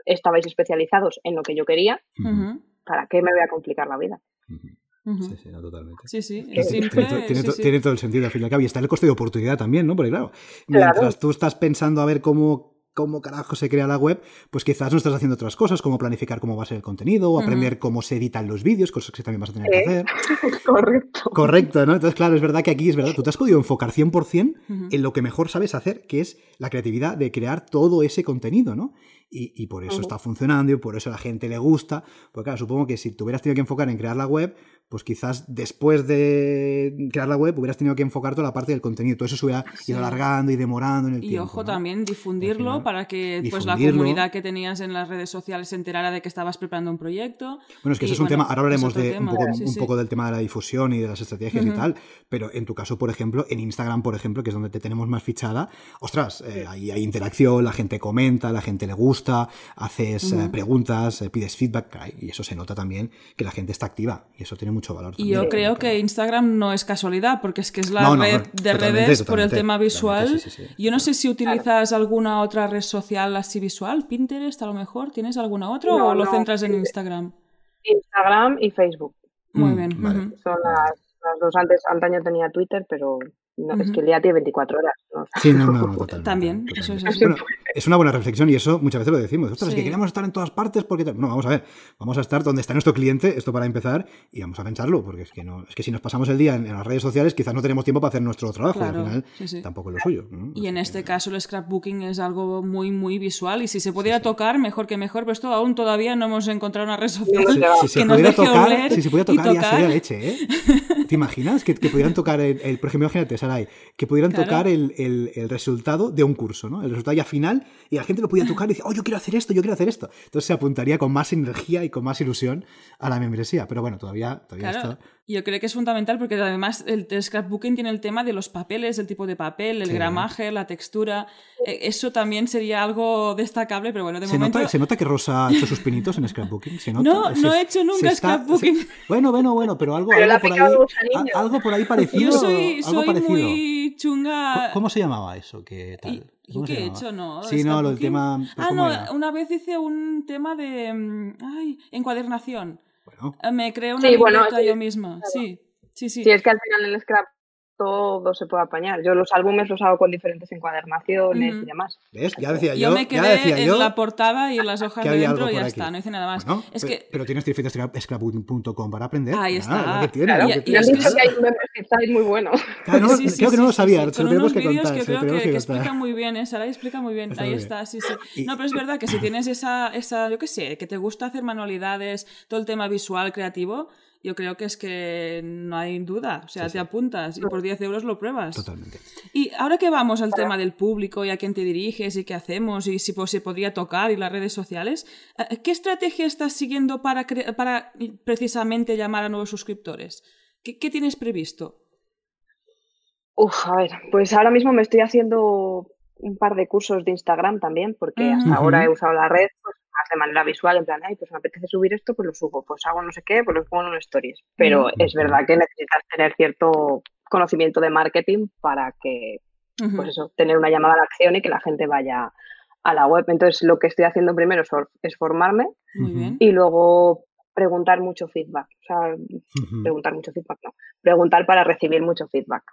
estabais especializados en lo que yo quería, Ujú. Ujú. ¿Para qué me voy a complicar la vida? Sí, sí, no, totalmente. Sí, sí, es tiene simple. Tiene, to- tiene sí, to- sí. tiene todo el sentido al fin y al cabo. Y está el coste de oportunidad también, ¿no? Porque claro, Claro. mientras tú estás pensando a ver cómo, cómo carajo se crea la web, pues quizás no estás haciendo otras cosas, como planificar cómo va a ser el contenido, o aprender cómo se editan los vídeos, cosas que también vas a tener que hacer. *laughs* Correcto. Correcto, ¿no? Entonces, claro, es verdad que aquí es verdad, tú te has podido enfocar 100% Ujú. en lo que mejor sabes hacer, que es la creatividad de crear todo ese contenido, ¿no? Y, y por eso está funcionando y por eso a la gente le gusta. Porque claro, supongo que si te hubieras tenido que enfocar en crear la web, pues quizás después de crear la web hubieras tenido que enfocar toda la parte del contenido. Todo eso se hubiera Sí. ido alargando y demorando en el Y tiempo. ojo ¿no? también difundirlo final, para que pues la comunidad que tenías en las redes sociales se enterara de que estabas preparando un proyecto. Bueno, es que Y, ese es un tema, ahora hablaremos de tema, un, poco, sí, un sí. poco del tema de la difusión y de las estrategias y tal, pero en tu caso, por ejemplo, en Instagram, por ejemplo, que es donde te tenemos más fichada, ostras, eh, ahí hay interacción, la gente comenta, la gente le gusta, haces eh, preguntas, eh, pides feedback, y eso se nota también que la gente está activa y eso tiene mucho valor. Y también, yo creo que Instagram no es casualidad, porque es que es la No, no, red de totalmente, redes por el tema visual. totalmente, sí, sí, sí. Yo no sé si utilizas alguna otra red social así visual, Pinterest a lo mejor, ¿tienes alguna otra No, o lo no, centras en. Instagram? Instagram y Facebook. Muy Mm, bien. vale. Son las, las dos. Antes, antaño tenía Twitter, pero no, es que el día tiene 24 horas. ¿no? Sí, no, no, *laughs* no, totalmente. También, totalmente. eso es así. Bueno, es una buena reflexión y eso muchas veces lo decimos. Ostras, es que queremos estar en todas partes porque... No, vamos a ver. Vamos a estar donde está nuestro cliente, esto para empezar, y vamos a pensarlo, porque es que, no, es que si nos pasamos el día en, en las redes sociales, quizás no tenemos tiempo para hacer nuestro trabajo y al final sí, sí. tampoco es lo suyo. ¿no? Y en este caso el scrapbooking es algo muy, muy visual y si se pudiera sí. tocar, mejor que mejor, pero esto aún todavía no hemos encontrado una red social. Si nos pudiera deje tocar, oler si se pudiera y tocar, ya sería leche, ¿eh? ¿Te imaginas que, que pudieran tocar el, el- por ejemplo, imagínate, Que pudieran Claro. tocar el, el- el resultado de un curso, ¿no? El resultado ya final y la gente lo podía tocar y decir, oh, yo quiero hacer esto, yo quiero hacer esto. Entonces se apuntaría con más energía y con más ilusión a la membresía. Pero bueno, todavía, todavía Claro, está. Yo creo que es fundamental porque además el, el scrapbooking tiene el tema de los papeles, el tipo de papel, el Sí. gramaje, la textura. Eh, Eso también sería algo destacable, pero bueno, de Se momento... nota, se nota que Rosa ha hecho sus pinitos en scrapbooking. ¿Se nota? No, Se- no he hecho nunca está- scrapbooking. se- Bueno, bueno, bueno, pero algo, Pero le algo ha por picado ahí. el a- Algo por ahí parecido. Yo soy, algo soy parecido. muy chunga. ¿Cómo- ¿Cómo se llamaba eso? ¿Qué tal? ¿Y, y ¿Cómo se qué he hecho? No, Sí, no, lo del scrapbooking. tema. Ah, ¿cómo no, era? una vez hice un tema de mm, ay, encuadernación. Eh, Me creé una Sí, bueno, libreta sí, yo misma. Sí, sí, sí. Si es que al final el scrap todo se puede apañar. Yo los álbumes los hago con diferentes encuadernaciones y demás. ¿ves? Ya decía yo yo. me ya quedé decía en yo la portada y en las hojas de dentro y ya aquí. está, no hice nada más. Bueno, es pe- que pero tienes para aprender. Ahí está. lo que tiene, Claro, Y- que y han dicho que hay un membership site muy bueno. *laughs* Claro, no, *laughs* Sí, sí, creo que sí, no lo sabía, sí, se lo con tenemos unos que vídeos contar. que se lo creo tenemos que, que explican muy bien, ¿eh? Sara explica muy bien, Está ahí bien. está, sí, sí. Y- No, pero es verdad que si *laughs* tienes esa, esa, yo qué sé, que te gusta hacer manualidades, todo el tema visual, creativo, yo creo que es que no hay duda, o sea, Sí, te sí. apuntas y por 10 euros lo pruebas. Totalmente. Y ahora que vamos al tema del público y a quién te diriges y qué hacemos y si pues, se podría tocar y las redes sociales, eh, ¿qué estrategia estás siguiendo para, cre- para precisamente llamar a nuevos suscriptores? ¿Qué, qué tienes previsto? Uf, a ver, pues ahora mismo me estoy haciendo un par de cursos de Instagram también, porque hasta ahora he usado la red pues, más de manera visual, en plan, ay, pues me apetece subir esto, pues lo subo, pues hago no sé qué, pues lo pongo en stories. Pero es verdad que necesitas tener cierto conocimiento de marketing para que, pues eso, tener una llamada a la acción y que la gente vaya a la web. Entonces, lo que estoy haciendo primero es formarme y luego preguntar mucho feedback. O sea, preguntar mucho feedback, no. Preguntar para recibir mucho feedback.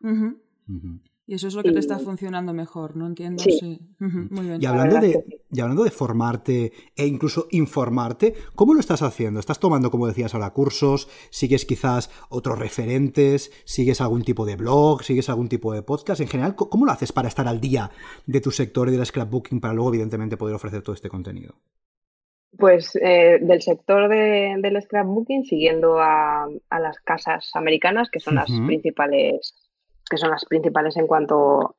Y eso es lo que te está funcionando mejor, ¿no? Entiendo. Sí. Muy bien. Y hablando, de, y hablando de formarte e incluso informarte, ¿cómo lo estás haciendo? ¿Estás tomando, como decías ahora, cursos? ¿Sigues quizás otros referentes? ¿Sigues algún tipo de blog? ¿Sigues algún tipo de podcast? En general, ¿cómo lo haces para estar al día de tu sector y del scrapbooking para luego, evidentemente, poder ofrecer todo este contenido? Pues eh, del sector del scrapbooking, siguiendo a, las casas americanas, que son las principales que son las principales en cuanto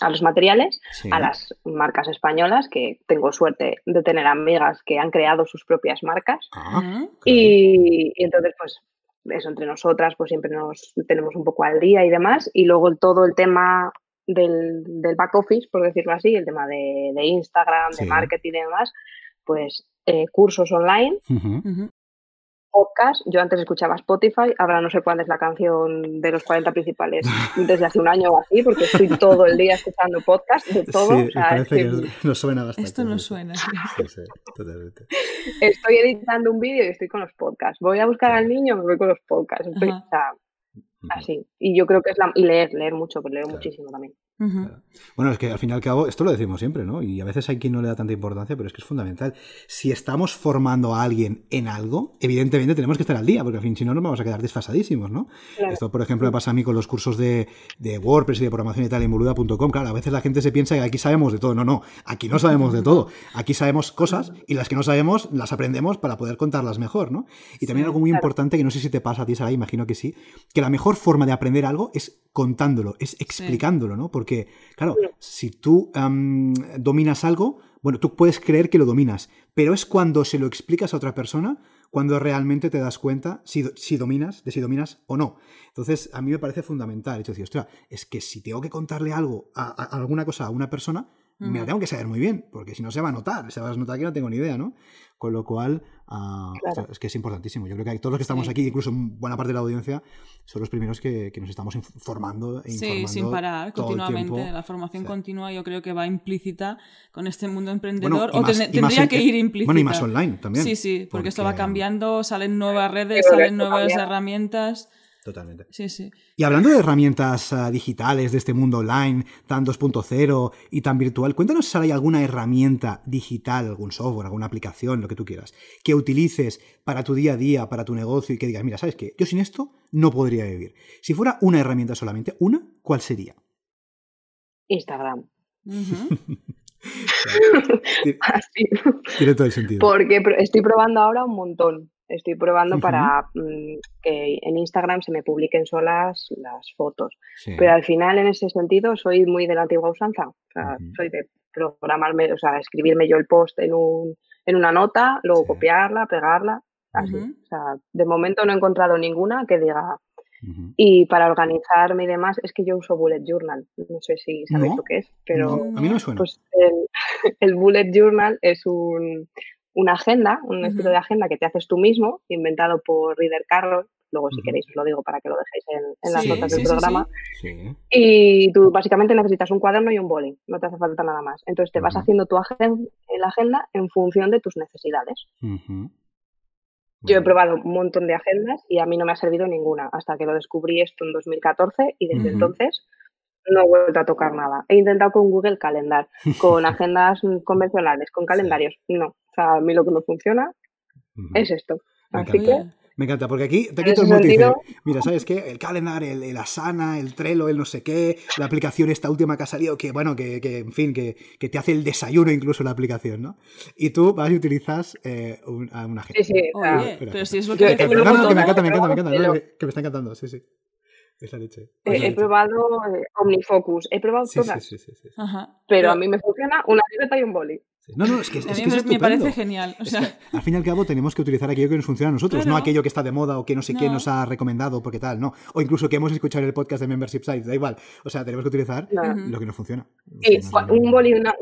a los materiales, a las marcas españolas, que tengo suerte de tener amigas que han creado sus propias marcas. Ah, y, entonces, pues, eso entre nosotras, pues siempre nos tenemos un poco al día y demás. Y luego todo el tema del, back office, por decirlo así, el tema de, Instagram, de marketing y demás, pues eh, cursos online podcast. Yo antes escuchaba Spotify, ahora no sé cuál es la canción de los 40 principales *laughs* desde hace un año o así, porque estoy todo el día escuchando podcast de todo. Sí, parece que, nos suena bastante. Esto no suena. Sí, sí, totalmente. Estoy editando un vídeo y estoy con los podcasts. Voy a buscar al niño, me voy con los podcasts. Estoy, así. Y yo creo que es la... Y leer, leer mucho, porque leo muchísimo también. Bueno, es que al fin y al cabo, esto lo decimos siempre, ¿no? Y a veces hay quien no le da tanta importancia, pero es que es fundamental. Si estamos formando a alguien en algo, evidentemente tenemos que estar al día, porque al fin, si no, nos vamos a quedar desfasadísimos, ¿no? Esto, por ejemplo, me pasa a mí con los cursos de, WordPress y de programación y tal en boluda.com. Claro, a veces la gente se piensa que aquí sabemos de todo. No, no, aquí no sabemos de todo. Aquí sabemos cosas y las que no sabemos las aprendemos para poder contarlas mejor, ¿no? Y también algo muy importante que no sé si te pasa a ti, Sara, imagino que sí, que la mejor forma de aprender algo es contándolo, es explicándolo, ¿no? Porque, claro, si tú dominas algo, bueno, tú puedes creer que lo dominas, pero es cuando se lo explicas a otra persona cuando realmente te das cuenta si, si dominas, de si dominas o no. Entonces, a mí me parece fundamental. Es decir, ostras, es que si tengo que contarle algo, a, alguna cosa a una persona, me la tengo que saber muy bien, porque si no se va a notar, se va a notar que no tengo ni idea, ¿no? Con lo cual, ah, es que es importantísimo. Yo creo que todos los que estamos aquí, incluso buena parte de la audiencia, son los primeros que, nos estamos informando e Sí, sin parar, continuamente. La formación continua yo creo que va implícita con este mundo emprendedor, o tendría que ir implícita. Bueno, y más online también. Sí, sí, porque, esto va cambiando, salen nuevas redes, salen nuevas herramientas. Totalmente. Sí, sí. Y hablando de herramientas ah, digitales, de este mundo online, tan 2.0 y tan virtual, cuéntanos si hay alguna herramienta digital, algún software, alguna aplicación, lo que tú quieras, que utilices para tu día a día, para tu negocio y que digas, mira, ¿sabes qué? Yo sin esto no podría vivir. Si fuera una herramienta solamente, una, ¿cuál sería? Instagram. *laughs* *laughs* tiene todo el sentido. Porque estoy probando ahora un montón. Estoy probando para mm, que en Instagram se me publiquen solas las fotos. Pero al final, en ese sentido, soy muy de la antigua usanza. O sea, soy de programarme, o sea, escribirme yo el post en, un, en una nota, luego copiarla, pegarla, así. O sea, de momento no he encontrado ninguna que diga. Y para organizarme y demás, es que yo uso Bullet Journal. No sé si sabéis lo que es, pero. a mí no me suena. Pues el *laughs* Bullet Journal es un, una agenda, un estilo de agenda que te haces tú mismo, inventado por Reader Carroll. Luego, si queréis, os lo digo para que lo dejéis en, las notas del programa. Y tú básicamente necesitas un cuaderno y un boli, no te hace falta nada más. Entonces te vas haciendo tu agenda, la agenda en función de tus necesidades. Yo he probado un montón de agendas y a mí no me ha servido ninguna hasta que lo descubrí esto en 2014 y desde entonces no he vuelto a tocar nada. He intentado con Google Calendar, con *laughs* agendas convencionales, con calendarios. No. O sea, a mí lo que me funciona es esto. Así que. Me encanta, porque aquí te quito el motivo. Mira, ¿sabes qué? El calendar, el, Asana, el Trello, el no sé qué, la aplicación esta última que ha salido, que bueno, que, en fin, que, te hace el desayuno incluso la aplicación, ¿no? Y tú vas y utilizas eh, una agenda. Sí, sí. pero si es lo que... que, me encanta, me encanta, me encanta, que me está encantando, sí, sí. He probado eh, Omnifocus, he probado todas. Pero a mí me funciona una libreta y un boli. No, no, es que, es, A mí que es me, parece genial. O Es sea, que, al fin y al cabo tenemos que utilizar aquello que nos funciona a nosotros, Claro. no aquello que está de moda o que no sé qué No. nos ha recomendado porque tal, no. O incluso que hemos escuchado en el podcast de Membership Sites, da igual. O sea, tenemos que utilizar No. Lo que nos funciona. Sí, nos- un boli y una,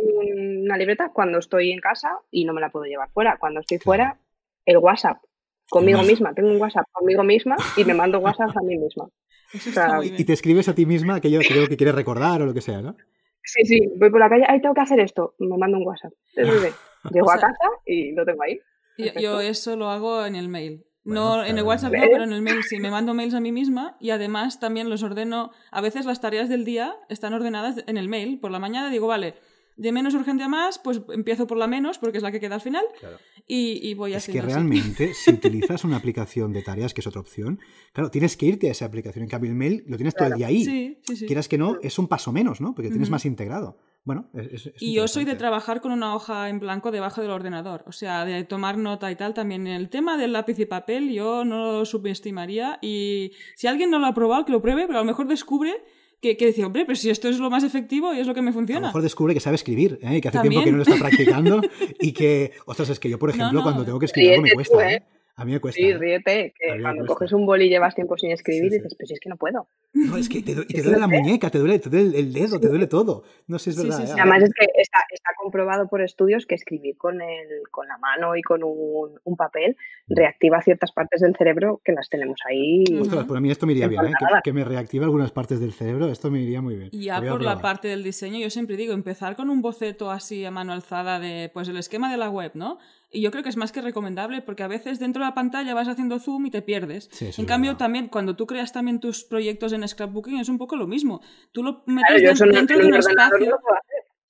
una libreta cuando estoy en casa y no me la puedo llevar fuera. Cuando estoy Claro. fuera, el WhatsApp. Conmigo Además- misma. Tengo un WhatsApp conmigo misma y me mando WhatsApp a mí misma. Eso o sea, está muy Y te escribes a ti misma aquello, aquello que quieres recordar o lo que sea, ¿no? Sí, sí, voy por la calle, ahí tengo que hacer esto, me mando un WhatsApp. *laughs* Llego O a casa y lo tengo ahí. Yo, yo eso lo hago en el mail. Bueno, no, en el. WhatsApp no, pero en el mail sí. Me mando mails a mí misma y además también los ordeno. A veces las tareas del día están ordenadas en el mail. Por la mañana digo, vale, de menos urgente a más, pues empiezo por la menos porque es la que queda al final y, y voy Es que haciendo así. realmente, *laughs* si utilizas una aplicación de tareas, que es otra opción, claro, tienes que irte a esa aplicación. En cambio, el mail lo tienes todo el Claro. día ahí. Sí, sí, sí. Quieras que no, es un paso menos, ¿no? Porque tienes Ujú. más integrado. Bueno, es, es- Y yo soy de trabajar con una hoja en blanco debajo del ordenador, o sea, de tomar nota y tal. También el tema del lápiz y papel yo no lo subestimaría y si alguien no lo ha probado, que lo pruebe, pero a lo mejor descubre que, que dice, hombre, pero si esto es lo más efectivo y es lo que me A lo funciona. mejor descubre que sabe escribir, ¿eh? Y que hace También. tiempo que no lo está *laughs* practicando y que, ostras, es que yo, por ejemplo, no. cuando tengo que escribir algo me cuesta, ¿eh? A mí me cuesta. Sí, ¿eh? ríete, que cuando cuesta. coges un boli y llevas tiempo sin escribir, Sí, sí. dices, pues es que no puedo. No, es que te, du- te Es duele la muñeca, te duele, te duele el dedo, te duele todo. No sé, es Sí, verdad. sí, ¿eh? sí. Además es que está, está comprobado por estudios que escribir con, el, con la mano y con un, un papel Mm. reactiva ciertas partes del cerebro que las tenemos ahí. Ostras, pues a mí esto me iría bien, ¿eh? Que, que me reactive algunas partes del cerebro, esto me iría muy bien. Y ya por la parte del diseño, yo siempre digo, empezar con un boceto así a mano alzada de, pues, el esquema de la web, ¿no? Y yo creo que es más que recomendable porque a veces dentro de la pantalla vas haciendo zoom y te pierdes. Sí, en cambio, verdad. también cuando tú creas también tus proyectos en scrapbooking es un poco lo mismo. Tú lo metes Claro, no- dentro en de un no espacio.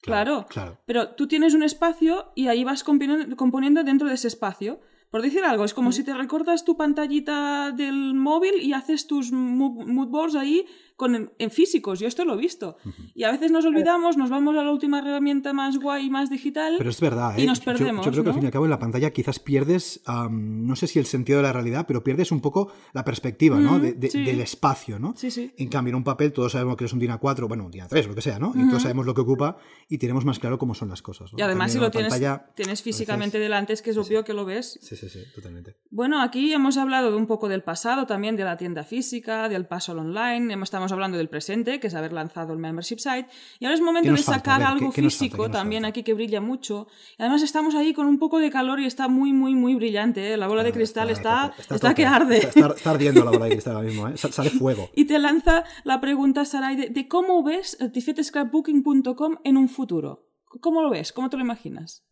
Claro. Claro. Pero tú tienes un espacio y ahí vas componiendo, componiendo dentro de ese espacio. Por decir algo, es como si te recortas tu pantallita del móvil y haces tus mo- mood boards ahí con, en físicos. Yo esto lo he visto. Y a veces nos olvidamos, nos vamos a la última herramienta más guay, más digital. Pero es verdad, ¿eh? Y nos Yo- yo, perdemos, yo creo que al ¿no? fin y al cabo en la pantalla quizás pierdes, am, no sé si el sentido de la realidad, pero pierdes un poco la perspectiva, ¿no? Mm, De- de- sí. Del espacio, ¿no? Sí, sí. En cambio, en un papel todos sabemos que es un DIN A4, bueno, un DIN A3, lo que sea, ¿no? Y todos sabemos lo que ocupa y tenemos más claro cómo son las cosas. ¿no? Y además, En si lo tienes, la pantalla, tienes a físicamente veces- delante, es que es obvio que lo ves. Sí, sí, sí, totalmente. Bueno, aquí hemos hablado de un poco del pasado, también de la tienda física, del paso al online, hemos- estamos hablando del presente, que es haber lanzado el membership site, y ahora es momento ¿Qué de sacar ver, algo físico ¿Qué nos también aquí que brilla mucho. Y además estamos ahí con un poco de calor y está muy, muy, muy brillante, ¿eh? la bola de cristal está, está, tope. que arde. Está, está- está ardiendo la bola de cristal ahora mismo, ¿eh? Sa- Sale fuego. *laughs* Y te lanza la pregunta, Sarai, de, de cómo ves tifetescrapbooking.com en un futuro. ¿Cómo lo ves? ¿Cómo te lo imaginas?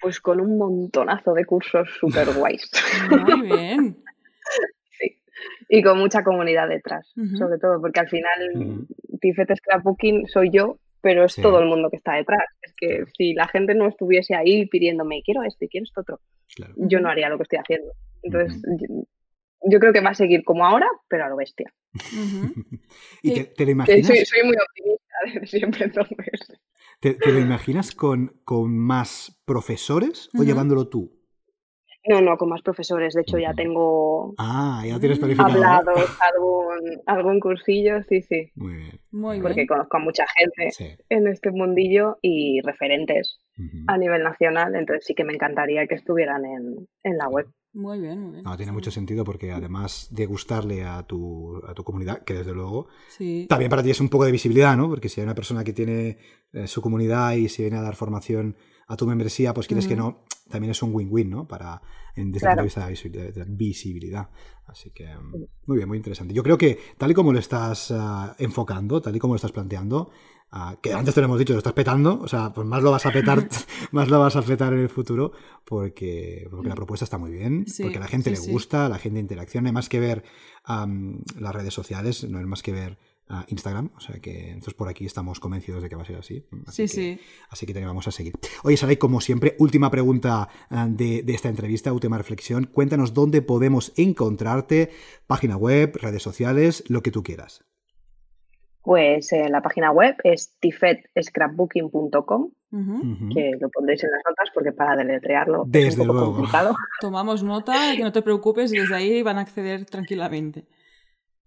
Pues con un montonazo de cursos *laughs* súper guays. Muy bien. Y con mucha comunidad detrás, sobre todo, porque al final Ujú. Tifet Scrapbooking soy yo, pero es Sí. todo el mundo que está detrás. Es que si la gente no estuviese ahí pidiéndome, quiero esto y quiero esto otro, Claro. yo no haría lo que estoy haciendo. Entonces, yo, yo creo que va a seguir como ahora, pero a lo bestia. *laughs* ¿Y Sí. te, te lo imaginas? soy, soy muy optimista *laughs* desde siempre, entonces. ¿Te, te lo imaginas con, con más profesores o llevándolo tú? No, no, con más profesores. De hecho, ya tengo Ah, ya tienes hablados, algún, algún cursillo, sí, sí. Muy bien. Muy bien. Porque conozco a mucha gente Sí. en este mundillo y referentes a nivel nacional, entonces sí que me encantaría que estuvieran en, en la web. Muy bien, muy bien. No, tiene mucho sentido porque además de gustarle a tu, a tu comunidad, que desde luego, Sí. también para ti es un poco de visibilidad, ¿no? Porque si hay una persona que tiene eh, su comunidad y se viene a dar formación a tu membresía, pues quieres que Ujú. no, también es un win-win, ¿no? Para, en, desde Claro. el punto de vista de la visibilidad. Así que, mm, muy bien, muy interesante. Yo creo que tal y como lo estás ah, enfocando, tal y como lo estás planteando, ah, que antes te lo hemos dicho, lo estás petando, o sea, pues más lo vas a petar, *laughs* *laughs* más lo vas a petar en el futuro, porque, porque la propuesta está muy bien, Sí, porque a la gente sí, le sí. gusta, la gente interacciona, hay más que ver las redes sociales, no hay más que ver ah, Instagram, o sea que entonces por aquí estamos convencidos de que va a ser así. Así Sí, que, sí. Así que te vamos a seguir. Oye, Saray, como siempre, última pregunta ah, de, de esta entrevista, última reflexión. Cuéntanos dónde podemos encontrarte, página web, redes sociales, lo que tú quieras. Pues eh, la página web es tifetscrapbooking.com, Ujú. Ujú. que lo pondréis en las notas porque para deletrearlo es Desde un poco luego. complicado. Tomamos nota, que no te preocupes, y desde ahí van a acceder tranquilamente.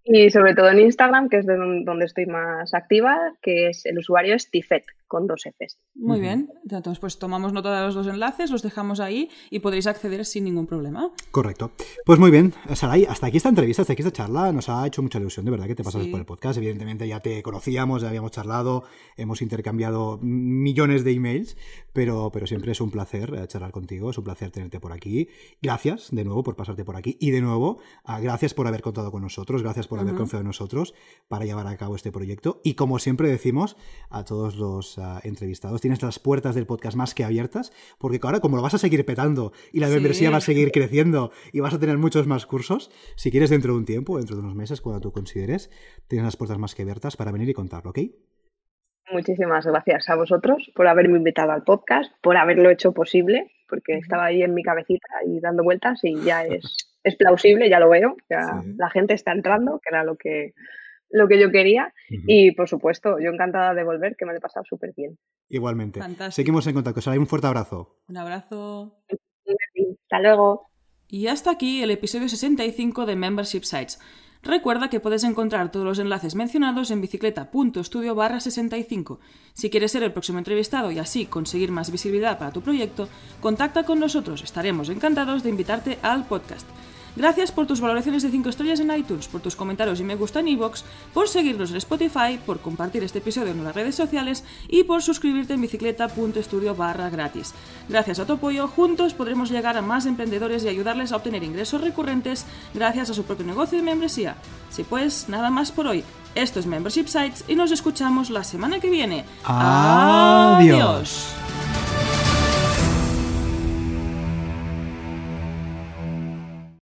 Y sobre todo en Instagram, que es de don- donde estoy más activa, que es el usuario es tifet, con dos Fs. Muy bien, entonces pues tomamos nota de los dos enlaces, los dejamos ahí y podréis acceder sin ningún problema. Correcto. Pues muy bien, Saray, hasta aquí esta entrevista, hasta aquí esta charla, nos ha hecho mucha ilusión, de verdad, que te pasas por el podcast. Evidentemente ya te conocíamos, ya habíamos charlado, hemos intercambiado millones de emails, pero, pero siempre es un placer eh, charlar contigo, es un placer tenerte por aquí. Gracias de nuevo por pasarte por aquí y de nuevo, ah, gracias por haber contado con nosotros, gracias por haber confiado en nosotros para llevar a cabo este proyecto. Y como siempre decimos a todos los entrevistados. Tienes las puertas del podcast más que abiertas, porque ahora como lo vas a seguir petando y la membresía va a seguir creciendo y vas a tener muchos más cursos, si quieres dentro de un tiempo, dentro de unos meses, cuando tú consideres, tienes las puertas más que abiertas para venir y contarlo, ¿ok? Muchísimas gracias a vosotros por haberme invitado al podcast, por haberlo hecho posible, porque estaba ahí en mi cabecita y dando vueltas y ya es, es plausible, ya lo veo, ya la gente está entrando, que era lo que, lo que yo quería. Y por supuesto, yo encantada de volver, que me lo he pasado súper bien. Igualmente. Seguimos en contacto. Un fuerte abrazo. Un abrazo. Hasta luego. Y hasta aquí el episodio 65 de Membership Sites. Recuerda que puedes encontrar todos los enlaces mencionados en bicicleta.studio barra 65. Si quieres ser el próximo entrevistado y así conseguir más visibilidad para tu proyecto, contacta con nosotros. Estaremos encantados de invitarte al podcast. Gracias por tus valoraciones de 5 estrellas en iTunes, por tus comentarios y me gusta en iVoox, por seguirnos en Spotify, por compartir este episodio en las redes sociales y por suscribirte en bicicleta.studio barra gratis. Gracias a tu apoyo, juntos podremos llegar a más emprendedores y ayudarles a obtener ingresos recurrentes gracias a su propio negocio de membresía. Si pues, nada más por hoy. Esto es Membership Sites y nos escuchamos la semana que viene. Adiós.